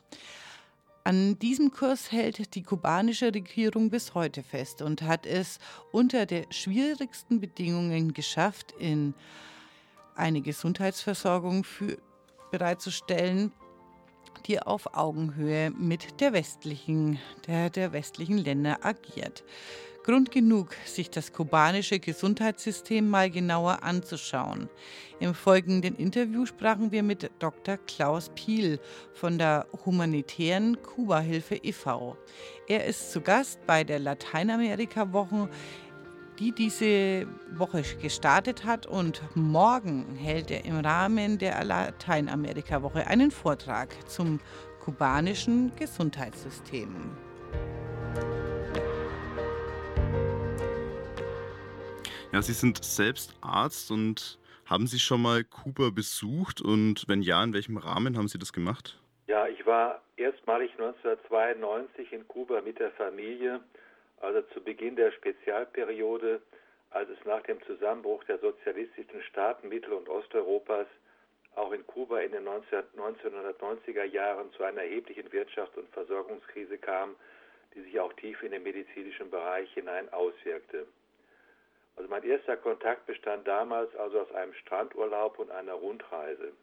An diesem Kurs hält die kubanische Regierung bis heute fest und hat es unter der schwierigsten Bedingungen geschafft, in eine Gesundheitsversorgung für, bereitzustellen, die auf Augenhöhe mit der westlichen, der, der westlichen Länder agiert. Grund genug, sich das kubanische Gesundheitssystem mal genauer anzuschauen. Im folgenden Interview sprachen wir mit Dr. Klaus Piel von der humanitären Kuba-Hilfe e.V. Er ist zu Gast bei der Lateinamerika-Woche, die diese Woche gestartet hat und morgen hält er im Rahmen der Lateinamerika-Woche einen Vortrag zum kubanischen Gesundheitssystem. Ja, Sie sind selbst Arzt und haben Sie schon mal Kuba besucht und wenn ja, in welchem Rahmen haben Sie das gemacht? Ja, ich war erstmalig 1992 in Kuba mit der Familie, also zu Beginn der Spezialperiode, als es nach dem Zusammenbruch der sozialistischen Staaten Mittel- und Osteuropas auch in Kuba in den 1990er Jahren zu einer erheblichen Wirtschafts- und Versorgungskrise kam, die sich auch tief in den medizinischen Bereich hinein auswirkte. Also mein erster Kontakt bestand damals also aus einem Strandurlaub und einer Rundreise.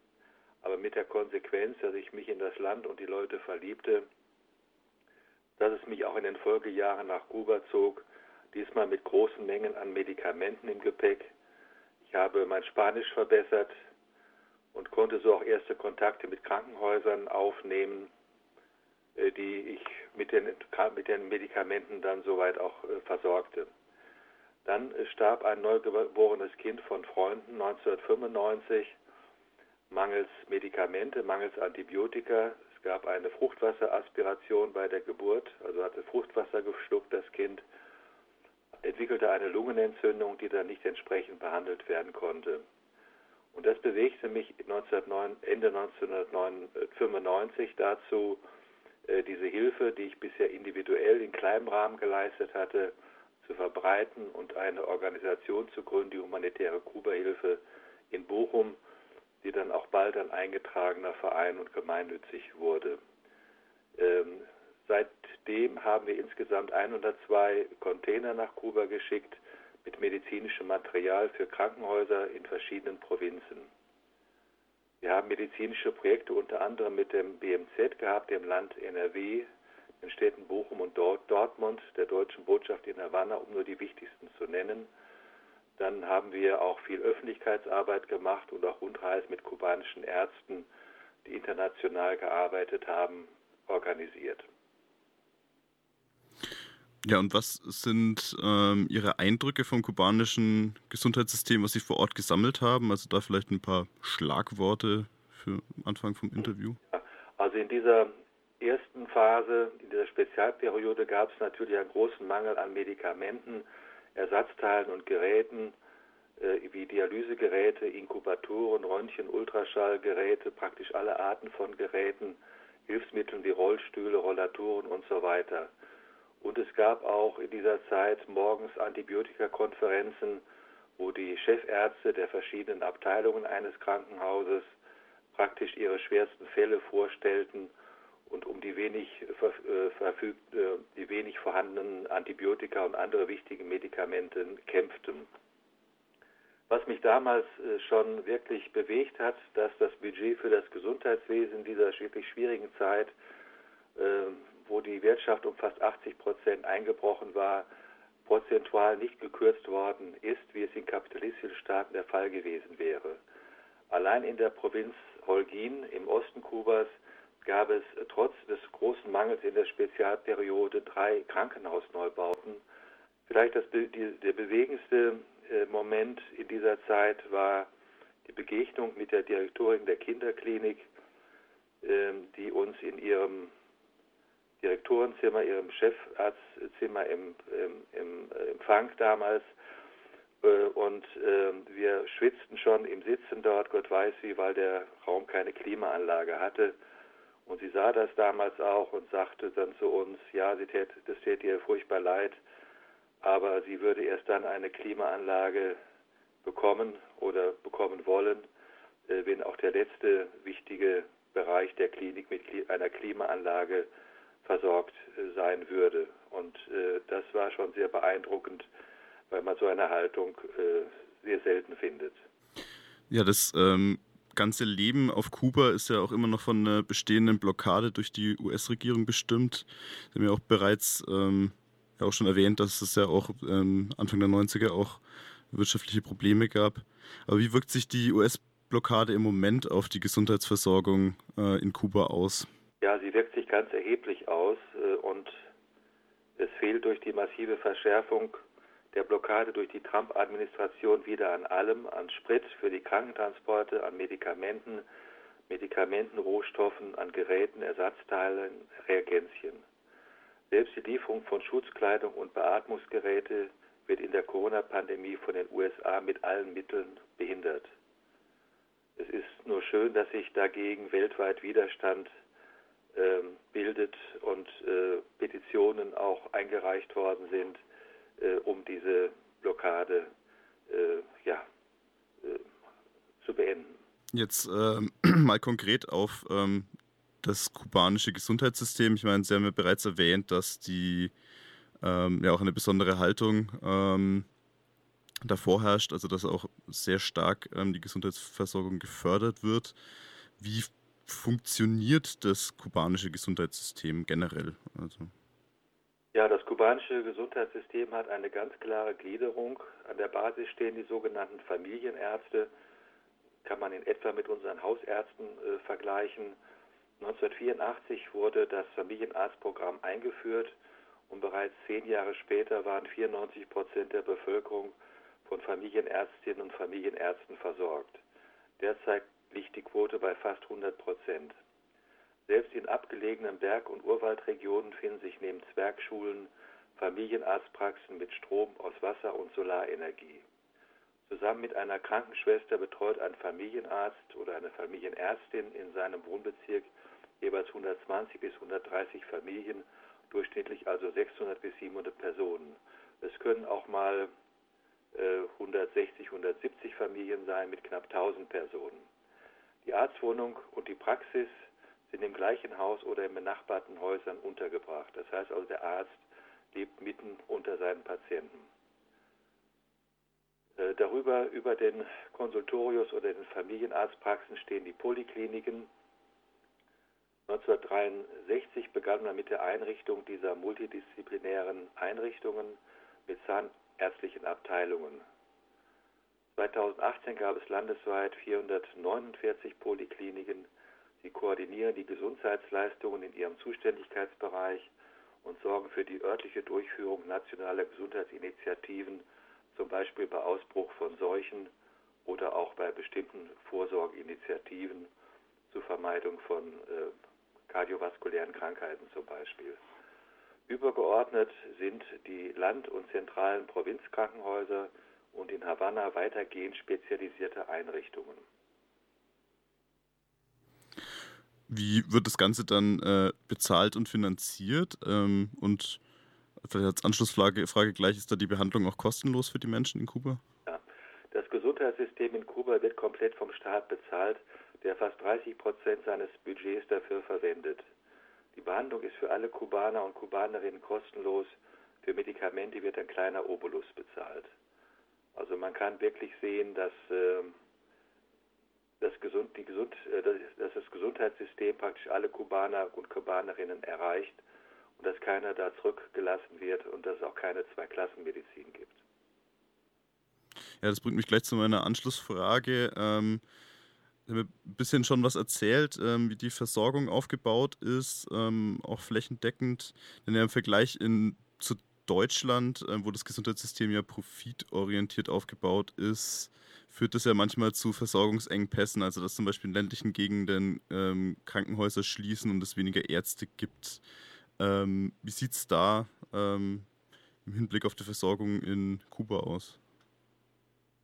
Aber mit der Konsequenz, dass ich mich in das Land und die Leute verliebte, dass es mich auch in den Folgejahren nach Kuba zog, diesmal mit großen Mengen an Medikamenten im Gepäck. Ich habe mein Spanisch verbessert und konnte so auch erste Kontakte mit Krankenhäusern aufnehmen, äh, die ich mit den, mit den Medikamenten dann soweit auch äh, versorgte. Dann starb ein neugeborenes Kind von Freunden 1995 mangels Medikamente, mangels Antibiotika. Es gab eine Fruchtwasseraspiration bei der Geburt, also hatte Fruchtwasser geschluckt das Kind, entwickelte eine Lungenentzündung, die dann nicht entsprechend behandelt werden konnte. Und das bewegte mich 1909, Ende 1995 dazu, äh, diese Hilfe, die ich bisher individuell in kleinem Rahmen geleistet hatte, zu verbreiten und eine Organisation zu gründen, die humanitäre Kuba-Hilfe in Bochum, die dann auch bald ein eingetragener Verein und gemeinnützig wurde. Ähm, seitdem haben wir insgesamt 102 Container nach Kuba geschickt mit medizinischem Material für Krankenhäuser in verschiedenen Provinzen. Wir haben medizinische Projekte unter anderem mit dem BMZ gehabt, dem Land NRW, den Städten Bochum und Dortmund, der deutschen Botschaft in Havanna, um nur die wichtigsten zu nennen. Dann haben wir auch viel Öffentlichkeitsarbeit gemacht und auch Rundreisen mit kubanischen Ärzten, die international gearbeitet haben, organisiert. Ja, und was sind ähm, Ihre Eindrücke vom kubanischen Gesundheitssystem, was Sie vor Ort gesammelt haben? Also da vielleicht ein paar Schlagworte für Anfang vom Interview. Also in dieser ersten Phase, in dieser Spezialperiode, gab es natürlich einen großen Mangel an Medikamenten, Ersatzteilen und Geräten, äh, wie Dialysegeräte, Inkubatoren, Röntgen, Ultraschallgeräte, praktisch alle Arten von Geräten, Hilfsmitteln wie Rollstühle, Rollatoren und so weiter. Und es gab auch in dieser Zeit morgens Antibiotikakonferenzen, wo die Chefärzte der verschiedenen Abteilungen eines Krankenhauses praktisch ihre schwersten Fälle vorstellten und um die wenig, äh, verfügt, äh, die wenig vorhandenen Antibiotika und andere wichtige Medikamente kämpften. Was mich damals äh, schon wirklich bewegt hat, dass das Budget für das Gesundheitswesen in dieser wirklich schwierigen Zeit, wo die Wirtschaft um fast 80 Prozent eingebrochen war, prozentual nicht gekürzt worden ist, wie es in kapitalistischen Staaten der Fall gewesen wäre. Allein in der Provinz Holguin im Osten Kubas gab es trotz des großen Mangels in der Spezialperiode drei Krankenhausneubauten. Vielleicht das, die, der bewegendste äh, Moment in dieser Zeit war die Begegnung mit der Direktorin der Kinderklinik, äh, die uns in ihrem Direktorenzimmer, ihrem Chefarztzimmer im, im, im äh, Empfang damals äh, und äh, wir schwitzten schon im Sitzen dort, Gott weiß wie, weil der Raum keine Klimaanlage hatte. Und sie sah das damals auch und sagte dann zu uns, ja, sie tät, das täte ihr furchtbar leid, aber sie würde erst dann eine Klimaanlage bekommen oder bekommen wollen, äh, wenn auch der letzte wichtige Bereich der Klinik mit einer Klimaanlage versorgt äh, sein würde. Und äh, das war schon sehr beeindruckend, weil man so eine Haltung sehr selten findet. Ja, das ähm, ganze Leben auf Kuba ist ja auch immer noch von einer bestehenden Blockade durch die US-Regierung bestimmt. Sie haben ja auch bereits ähm, ja auch schon erwähnt, dass es ja auch ähm, Anfang der 90er auch wirtschaftliche Probleme gab. Aber wie wirkt sich die US-Blockade im Moment auf die Gesundheitsversorgung äh, in Kuba aus? Ja, sie wirkt sich ganz erheblich aus äh, und es fehlt durch die massive Verschärfung der Blockade durch die Trump-Administration wieder an allem, an Sprit für die Krankentransporte, an Medikamenten, Medikamentenrohstoffen, an Geräten, Ersatzteilen, Reagenzien. Selbst die Lieferung von Schutzkleidung und Beatmungsgeräte wird in der Corona-Pandemie von den USA mit allen Mitteln behindert. Es ist nur schön, dass sich dagegen weltweit Widerstand äh, bildet und äh, Petitionen auch eingereicht worden sind äh, um diese Blockade äh, ja, äh, zu beenden. Jetzt ähm, mal konkret auf ähm, das kubanische Gesundheitssystem. Ich meine, Sie haben ja bereits erwähnt, dass die ähm, ja auch eine besondere Haltung ähm, davor herrscht, also dass auch sehr stark ähm, die Gesundheitsversorgung gefördert wird. Wie funktioniert das kubanische Gesundheitssystem generell? Also ja, das kubanische Gesundheitssystem hat eine ganz klare Gliederung. An der Basis stehen die sogenannten Familienärzte. Kann man in etwa mit unseren Hausärzten äh, vergleichen. 1984 wurde das Familienarztprogramm eingeführt und bereits zehn Jahre später waren 94 Prozent der Bevölkerung von Familienärztinnen und Familienärzten versorgt. Derzeit liegt die Quote bei fast 100 Prozent. Selbst in abgelegenen Berg- und Urwaldregionen finden sich neben Zwergschulen Familienarztpraxen mit Strom aus Wasser und Solarenergie. Zusammen mit einer Krankenschwester betreut ein Familienarzt oder eine Familienärztin in seinem Wohnbezirk jeweils 120 bis 130 Familien, durchschnittlich also 600 bis 700 Personen. Es können auch mal äh, 160, 170 Familien sein mit knapp 1000 Personen. Die Arztwohnung und die Praxis sind im gleichen Haus oder in benachbarten Häusern untergebracht. Das heißt also, der Arzt lebt mitten unter seinen Patienten. Äh, darüber, über den Konsultorius oder den Familienarztpraxen stehen die Polikliniken. 1963 begann man mit der Einrichtung dieser multidisziplinären Einrichtungen mit zahnärztlichen Abteilungen. 2018 gab es landesweit 449 Polikliniken Sie koordinieren die Gesundheitsleistungen in ihrem Zuständigkeitsbereich und sorgen für die örtliche Durchführung nationaler Gesundheitsinitiativen, zum Beispiel bei Ausbruch von Seuchen oder auch bei bestimmten Vorsorgeinitiativen zur Vermeidung von äh, kardiovaskulären Krankheiten zum Beispiel. Übergeordnet sind die Land- und zentralen Provinzkrankenhäuser und in Havanna weitergehend spezialisierte Einrichtungen. Wie wird das Ganze dann äh, bezahlt und finanziert? Ähm, und vielleicht als Anschlussfrage Frage gleich, ist da die Behandlung auch kostenlos für die Menschen in Kuba? Ja, das Gesundheitssystem in Kuba wird komplett vom Staat bezahlt, der fast 30 Prozent seines Budgets dafür verwendet. Die Behandlung ist für alle Kubaner und Kubanerinnen kostenlos. Für Medikamente wird ein kleiner Obolus bezahlt. Also man kann wirklich sehen, dass äh, das, Gesund, die Gesund, äh, dass das Gesundheitssystem praktisch alle Kubaner und Kubanerinnen erreicht und dass keiner da zurückgelassen wird und dass es auch keine Zweiklassenmedizin gibt. Ja, das bringt mich gleich zu meiner Anschlussfrage. Ähm, ich habe ein bisschen schon was erzählt, ähm, wie die Versorgung aufgebaut ist, ähm, auch flächendeckend. Denn ja im Vergleich in, zu Deutschland, äh, wo das Gesundheitssystem ja profitorientiert aufgebaut ist, führt das ja manchmal zu Versorgungsengpässen, also dass zum Beispiel in ländlichen Gegenden ähm, Krankenhäuser schließen und es weniger Ärzte gibt. Ähm, wie sieht es da ähm, im Hinblick auf die Versorgung in Kuba aus?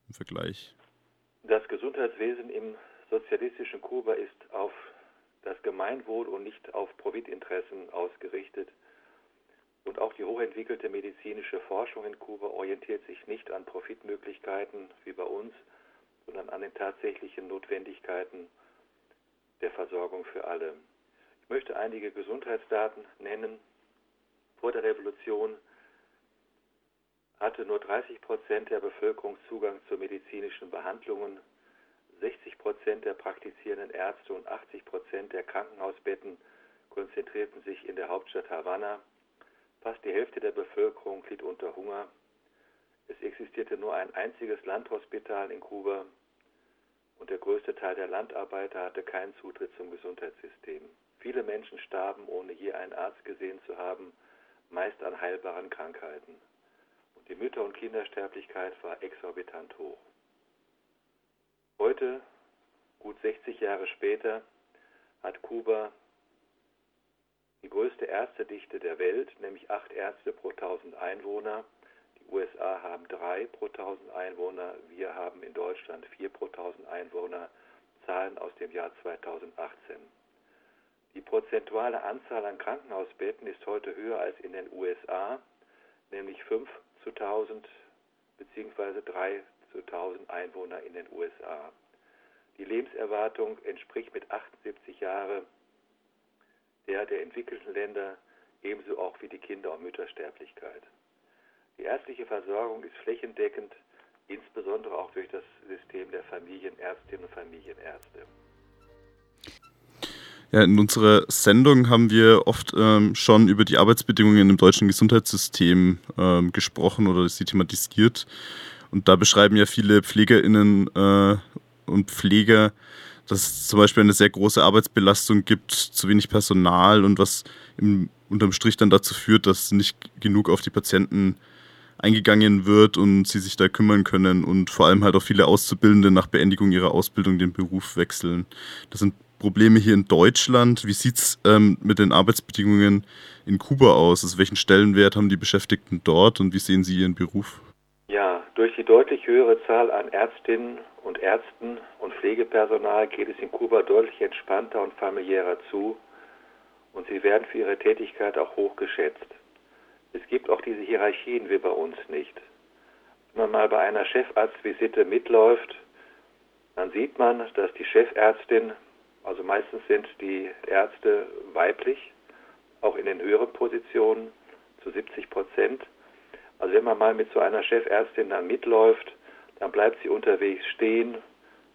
Im Vergleich. Das Gesundheitswesen im sozialistischen Kuba ist auf das Gemeinwohl und nicht auf Profitinteressen ausgerichtet. Und auch die hochentwickelte medizinische Forschung in Kuba orientiert sich nicht an Profitmöglichkeiten wie bei uns, sondern an den tatsächlichen Notwendigkeiten der Versorgung für alle. Ich möchte einige Gesundheitsdaten nennen. Vor der Revolution hatte nur 30 Prozent der Bevölkerung Zugang zu medizinischen Behandlungen. 60 Prozent der praktizierenden Ärzte und 80 Prozent der Krankenhausbetten konzentrierten sich in der Hauptstadt Havanna. Fast die Hälfte der Bevölkerung litt unter Hunger. Es existierte nur ein einziges Landhospital in Kuba und der größte Teil der Landarbeiter hatte keinen Zutritt zum Gesundheitssystem. Viele Menschen starben, ohne je einen Arzt gesehen zu haben, meist an heilbaren Krankheiten. Und die Mütter- und Kindersterblichkeit war exorbitant hoch. Heute, gut 60 Jahre später, hat Kuba die größte Ärztedichte der Welt, nämlich acht Ärzte pro 1000 Einwohner. Die USA haben drei pro 1000 Einwohner. Wir haben in Deutschland vier pro 1000 Einwohner. Zahlen aus dem Jahr 2018. Die prozentuale Anzahl an Krankenhausbetten ist heute höher als in den USA, nämlich 5 zu 1000 bzw. 3 zu 1000 Einwohner in den USA. Die Lebenserwartung entspricht mit 78 Jahren der der entwickelten Länder, ebenso auch wie die Kinder- und Müttersterblichkeit. Die ärztliche Versorgung ist flächendeckend, insbesondere auch durch das System der Familienärztinnen und Familienärzte. Ja, in unserer Sendung haben wir oft ähm, schon über die Arbeitsbedingungen im deutschen Gesundheitssystem ähm, gesprochen oder sie thematisiert. Und da beschreiben ja viele PflegerInnen äh, und Pfleger, dass es zum Beispiel eine sehr große Arbeitsbelastung gibt, zu wenig Personal und was im, unterm Strich dann dazu führt, dass nicht genug auf die Patienten eingegangen wird und sie sich da kümmern können und vor allem halt auch viele Auszubildende nach Beendigung ihrer Ausbildung den Beruf wechseln. Das sind Probleme hier in Deutschland. Wie sieht es ähm, mit den Arbeitsbedingungen in Kuba aus? Also welchen Stellenwert haben die Beschäftigten dort und wie sehen sie ihren Beruf? Ja, durch die deutlich höhere Zahl an Ärztinnen und Ärzten und Pflegepersonal geht es in Kuba deutlich entspannter und familiärer zu und sie werden für ihre Tätigkeit auch hoch geschätzt. Es gibt auch diese Hierarchien wie bei uns nicht. Wenn man mal bei einer Chefarztvisite mitläuft, dann sieht man, dass die Chefärztin, also meistens sind die Ärzte weiblich, auch in den höheren Positionen zu 70 Prozent. Also wenn man mal mit so einer Chefärztin dann mitläuft, dann bleibt sie unterwegs stehen,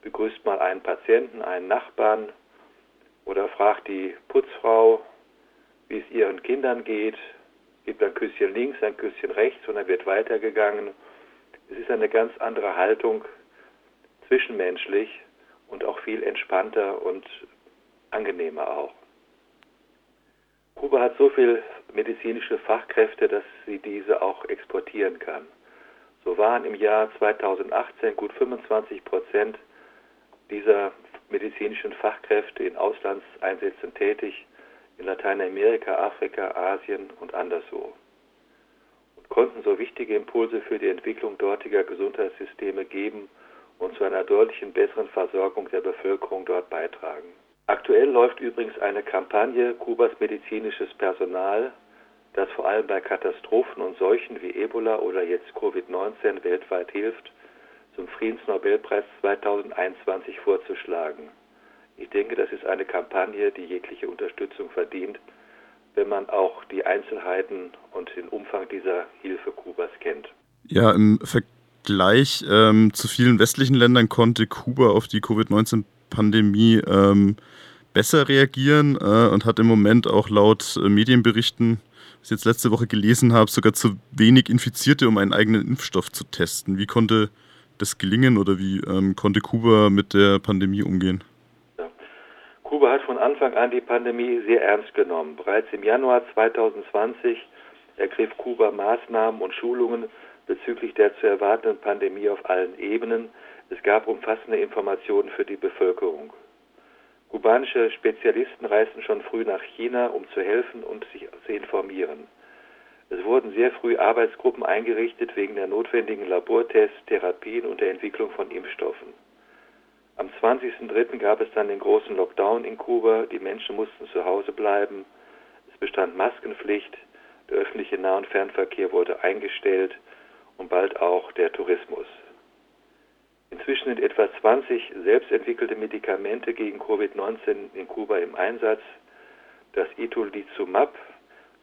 begrüßt mal einen Patienten, einen Nachbarn oder fragt die Putzfrau, wie es ihren Kindern geht, gibt ein Küsschen links, ein Küsschen rechts und dann wird weitergegangen. Es ist eine ganz andere Haltung zwischenmenschlich und auch viel entspannter und angenehmer auch. Kuba hat so viel medizinische Fachkräfte, dass sie diese auch exportieren kann. So waren im Jahr 2018 gut 25 Prozent dieser medizinischen Fachkräfte in Auslandseinsätzen tätig, in Lateinamerika, Afrika, Asien und anderswo. Und konnten so wichtige Impulse für die Entwicklung dortiger Gesundheitssysteme geben und zu einer deutlichen besseren Versorgung der Bevölkerung dort beitragen. Aktuell läuft übrigens eine Kampagne Kubas medizinisches Personal das vor allem bei Katastrophen und Seuchen wie Ebola oder jetzt Covid-19 weltweit hilft, zum Friedensnobelpreis 2021 vorzuschlagen. Ich denke, das ist eine Kampagne, die jegliche Unterstützung verdient, wenn man auch die Einzelheiten und den Umfang dieser Hilfe Kubas kennt. Ja, im Vergleich ähm, zu vielen westlichen Ländern konnte Kuba auf die Covid-19-Pandemie ähm, besser reagieren äh, und hat im Moment auch laut äh, Medienberichten ich jetzt letzte Woche gelesen habe, sogar zu wenig Infizierte, um einen eigenen Impfstoff zu testen. Wie konnte das gelingen oder wie ähm, konnte Kuba mit der Pandemie umgehen? Kuba hat von Anfang an die Pandemie sehr ernst genommen. Bereits im Januar 2020 ergriff Kuba Maßnahmen und Schulungen bezüglich der zu erwartenden Pandemie auf allen Ebenen. Es gab umfassende Informationen für die Bevölkerung. Kubanische Spezialisten reisten schon früh nach China, um zu helfen und sich zu informieren. Es wurden sehr früh Arbeitsgruppen eingerichtet wegen der notwendigen Labortests, Therapien und der Entwicklung von Impfstoffen. Am 20.03. gab es dann den großen Lockdown in Kuba. Die Menschen mussten zu Hause bleiben. Es bestand Maskenpflicht. Der öffentliche Nah- und Fernverkehr wurde eingestellt und bald auch der Tourismus. Inzwischen sind etwa 20 selbstentwickelte Medikamente gegen Covid-19 in Kuba im Einsatz. Das Itolizumab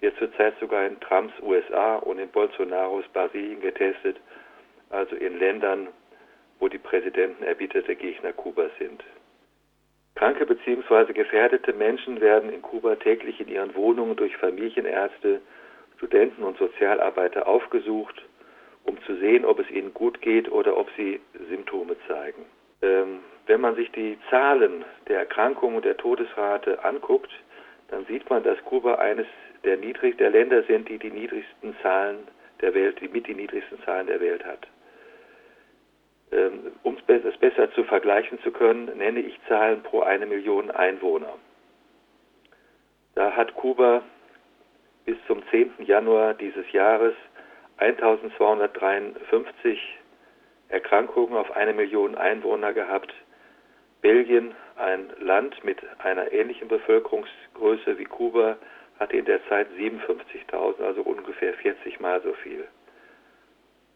wird zurzeit sogar in Trumps USA und in Bolsonaros Brasilien getestet, also in Ländern, wo die Präsidenten erbitterte Gegner Kubas sind. Kranke bzw. gefährdete Menschen werden in Kuba täglich in ihren Wohnungen durch Familienärzte, Studenten und Sozialarbeiter aufgesucht, um zu sehen, ob es ihnen gut geht oder ob sie Symptome zeigen. Ähm, wenn man sich die Zahlen der Erkrankungen und der Todesrate anguckt, dann sieht man, dass Kuba eines der, niedrig, der Länder sind, die die niedrigsten Zahlen der Welt, die mit die niedrigsten Zahlen der Welt hat. Ähm, um es besser zu vergleichen zu können, nenne ich Zahlen pro eine Million Einwohner. Da hat Kuba bis zum 10. Januar dieses Jahres 1253 Erkrankungen auf eine Million Einwohner gehabt. Belgien, ein Land mit einer ähnlichen Bevölkerungsgröße wie Kuba, hatte in der Zeit 57.000, also ungefähr 40 Mal so viel.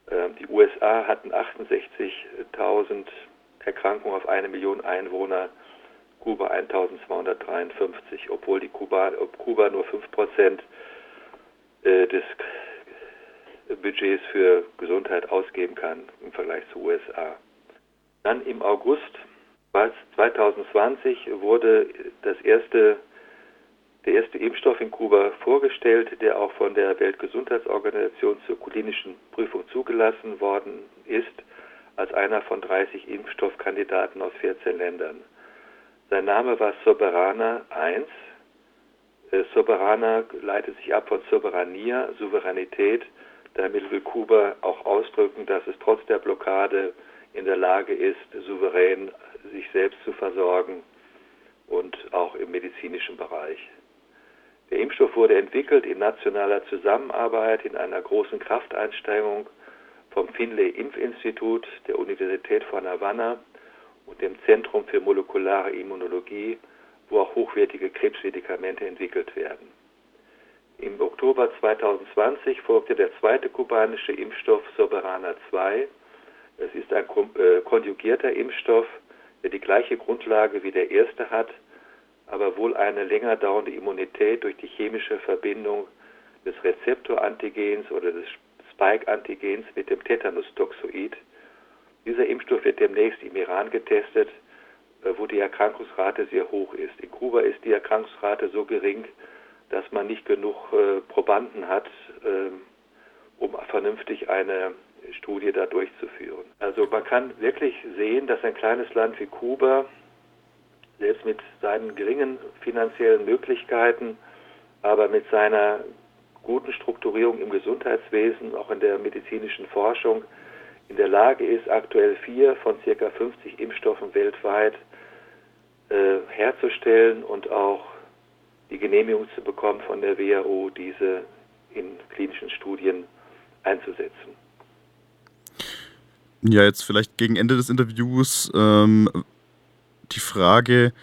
Ähm, die USA hatten 68.000 Erkrankungen auf eine Million Einwohner, Kuba 1253, obwohl Kuba, Kuba nur 5% äh, des Budgets für Gesundheit ausgeben kann im Vergleich zu USA. Dann im August 2020 wurde das erste, der erste Impfstoff in Kuba vorgestellt, der auch von der Weltgesundheitsorganisation zur klinischen Prüfung zugelassen worden ist, als einer von 30 Impfstoffkandidaten aus 14 Ländern. Sein Name war Soberana 1. Äh, Soberana leitet sich ab von Soberania, Souveränität. Damit will Kuba auch ausdrücken, dass es trotz der Blockade in der Lage ist, souverän sich selbst zu versorgen und auch im medizinischen Bereich. Der Impfstoff wurde entwickelt in nationaler Zusammenarbeit in einer großen Krafteinsteigung vom Finlay Impfinstitut der Universität von Havanna und dem Zentrum für molekulare Immunologie, wo auch hochwertige Krebsmedikamente entwickelt werden. Im Oktober 2020 folgte der zweite kubanische Impfstoff Soberana 2. Es ist ein äh, konjugierter Impfstoff, der die gleiche Grundlage wie der erste hat, aber wohl eine länger dauernde Immunität durch die chemische Verbindung des Rezeptorantigens oder des Spike-Antigens mit dem Tetanus-Toxoid. Dieser Impfstoff wird demnächst im Iran getestet, äh, wo die Erkrankungsrate sehr hoch ist. In Kuba ist die Erkrankungsrate so gering, dass man nicht genug äh, Probanden hat, äh, um vernünftig eine Studie da durchzuführen. Also man kann wirklich sehen, dass ein kleines Land wie Kuba selbst mit seinen geringen finanziellen Möglichkeiten, aber mit seiner guten Strukturierung im Gesundheitswesen, auch in der medizinischen Forschung, in der Lage ist, aktuell vier von circa 50 Impfstoffen weltweit äh, herzustellen und auch die Genehmigung zu bekommen von der WHO, diese in klinischen Studien einzusetzen. Ja, jetzt vielleicht gegen Ende des Interviews ähm, die Frage,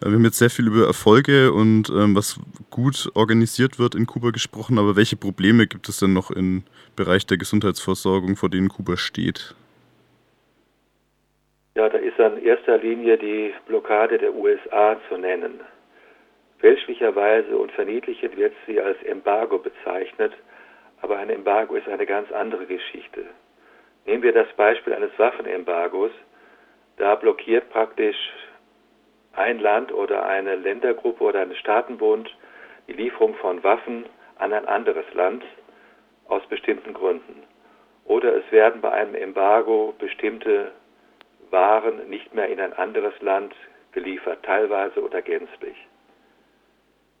äh, wir haben jetzt sehr viel über Erfolge und ähm, was gut organisiert wird in Kuba gesprochen, aber welche Probleme gibt es denn noch im Bereich der Gesundheitsversorgung, vor denen Kuba steht? Ja, da ist in erster Linie die Blockade der USA zu nennen. Fälschlicherweise und verniedlichend wird sie als Embargo bezeichnet, aber ein Embargo ist eine ganz andere Geschichte. Nehmen wir das Beispiel eines Waffenembargos. Da blockiert praktisch ein Land oder eine Ländergruppe oder ein Staatenbund die Lieferung von Waffen an ein anderes Land aus bestimmten Gründen. Oder es werden bei einem Embargo bestimmte Waren nicht mehr in ein anderes Land geliefert, teilweise oder gänzlich.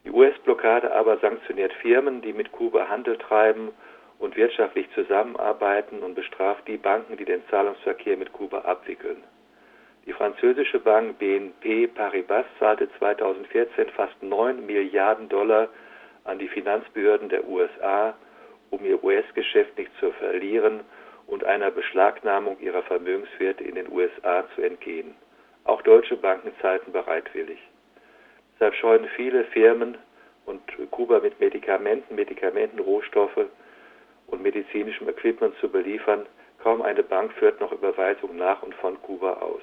Die US-Blockade aber sanktioniert Firmen, die mit Kuba Handel treiben und wirtschaftlich zusammenarbeiten und bestraft die Banken, die den Zahlungsverkehr mit Kuba abwickeln. Die französische Bank BNP Paribas zahlte 2014 fast 9 Milliarden Dollar an die Finanzbehörden der USA, um ihr US-Geschäft nicht zu verlieren und einer Beschlagnahmung ihrer Vermögenswerte in den USA zu entgehen. Auch deutsche Banken zahlten bereitwillig. Deshalb scheuen viele Firmen und Kuba mit Medikamenten, Medikamentenrohstoffe und medizinischem Equipment zu beliefern. Kaum eine Bank führt noch Überweisungen nach und von Kuba aus.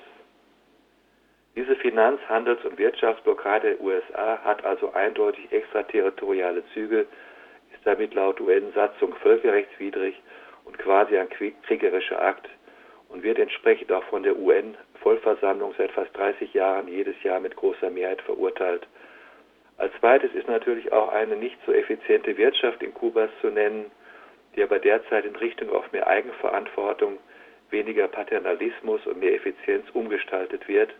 Diese Finanz-, Handels- und Wirtschaftsblockade der USA hat also eindeutig extraterritoriale Züge, ist damit laut UN-Satzung völkerrechtswidrig und quasi ein kriegerischer Akt und wird entsprechend auch von der UN-Vollversammlung seit fast 30 Jahren jedes Jahr mit großer Mehrheit verurteilt. Als zweites ist natürlich auch eine nicht so effiziente Wirtschaft in Kubas zu nennen, die aber derzeit in Richtung auf mehr Eigenverantwortung, weniger Paternalismus und mehr Effizienz umgestaltet wird,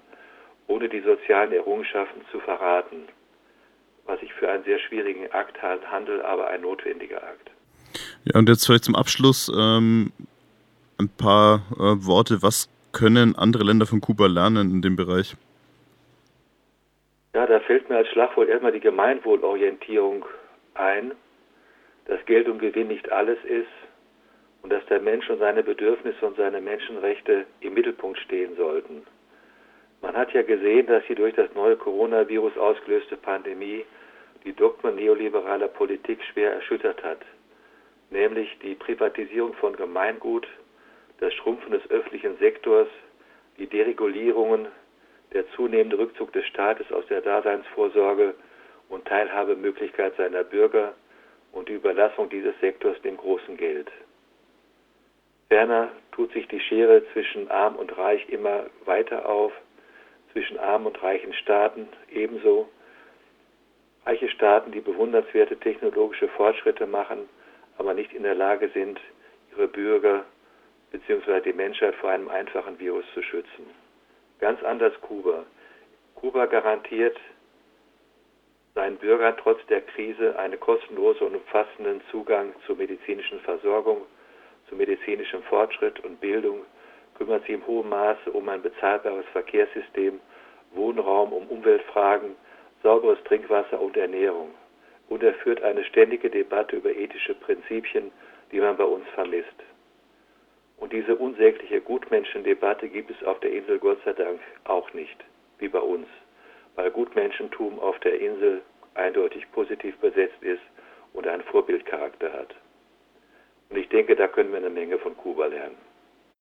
ohne die sozialen Errungenschaften zu verraten, was ich für einen sehr schwierigen Akt handle, aber ein notwendiger Akt. Ja, und jetzt vielleicht zum Abschluss ähm, ein paar äh, Worte. Was können andere Länder von Kuba lernen in dem Bereich? Ja, da fällt mir als Schlagwort erstmal die Gemeinwohlorientierung ein, dass Geld und Gewinn nicht alles ist und dass der Mensch und seine Bedürfnisse und seine Menschenrechte im Mittelpunkt stehen sollten. Man hat ja gesehen, dass die durch das neue Coronavirus ausgelöste Pandemie die Dogmen neoliberaler Politik schwer erschüttert hat, nämlich die Privatisierung von Gemeingut, das Schrumpfen des öffentlichen Sektors, die Deregulierungen, der zunehmende Rückzug des Staates aus der Daseinsvorsorge und Teilhabemöglichkeit seiner Bürger und die Überlassung dieses Sektors dem großen Geld. Ferner tut sich die Schere zwischen arm und reich immer weiter auf, zwischen armen und reichen Staaten ebenso. Reiche Staaten, die bewundernswerte technologische Fortschritte machen, aber nicht in der Lage sind, ihre Bürger bzw. die Menschheit vor einem einfachen Virus zu schützen. Ganz anders Kuba. Kuba garantiert seinen Bürgern trotz der Krise einen kostenlosen und umfassenden Zugang zur medizinischen Versorgung, zu medizinischem Fortschritt und Bildung, kümmert sich im hohen Maße um ein bezahlbares Verkehrssystem, Wohnraum, um Umweltfragen, sauberes Trinkwasser und Ernährung. Und er führt eine ständige Debatte über ethische Prinzipien, die man bei uns vermisst. Und diese unsägliche Gutmenschendebatte gibt es auf der Insel Gott sei Dank auch nicht, wie bei uns, weil Gutmenschentum auf der Insel eindeutig positiv besetzt ist und einen Vorbildcharakter hat. Und ich denke, da können wir eine Menge von Kuba lernen.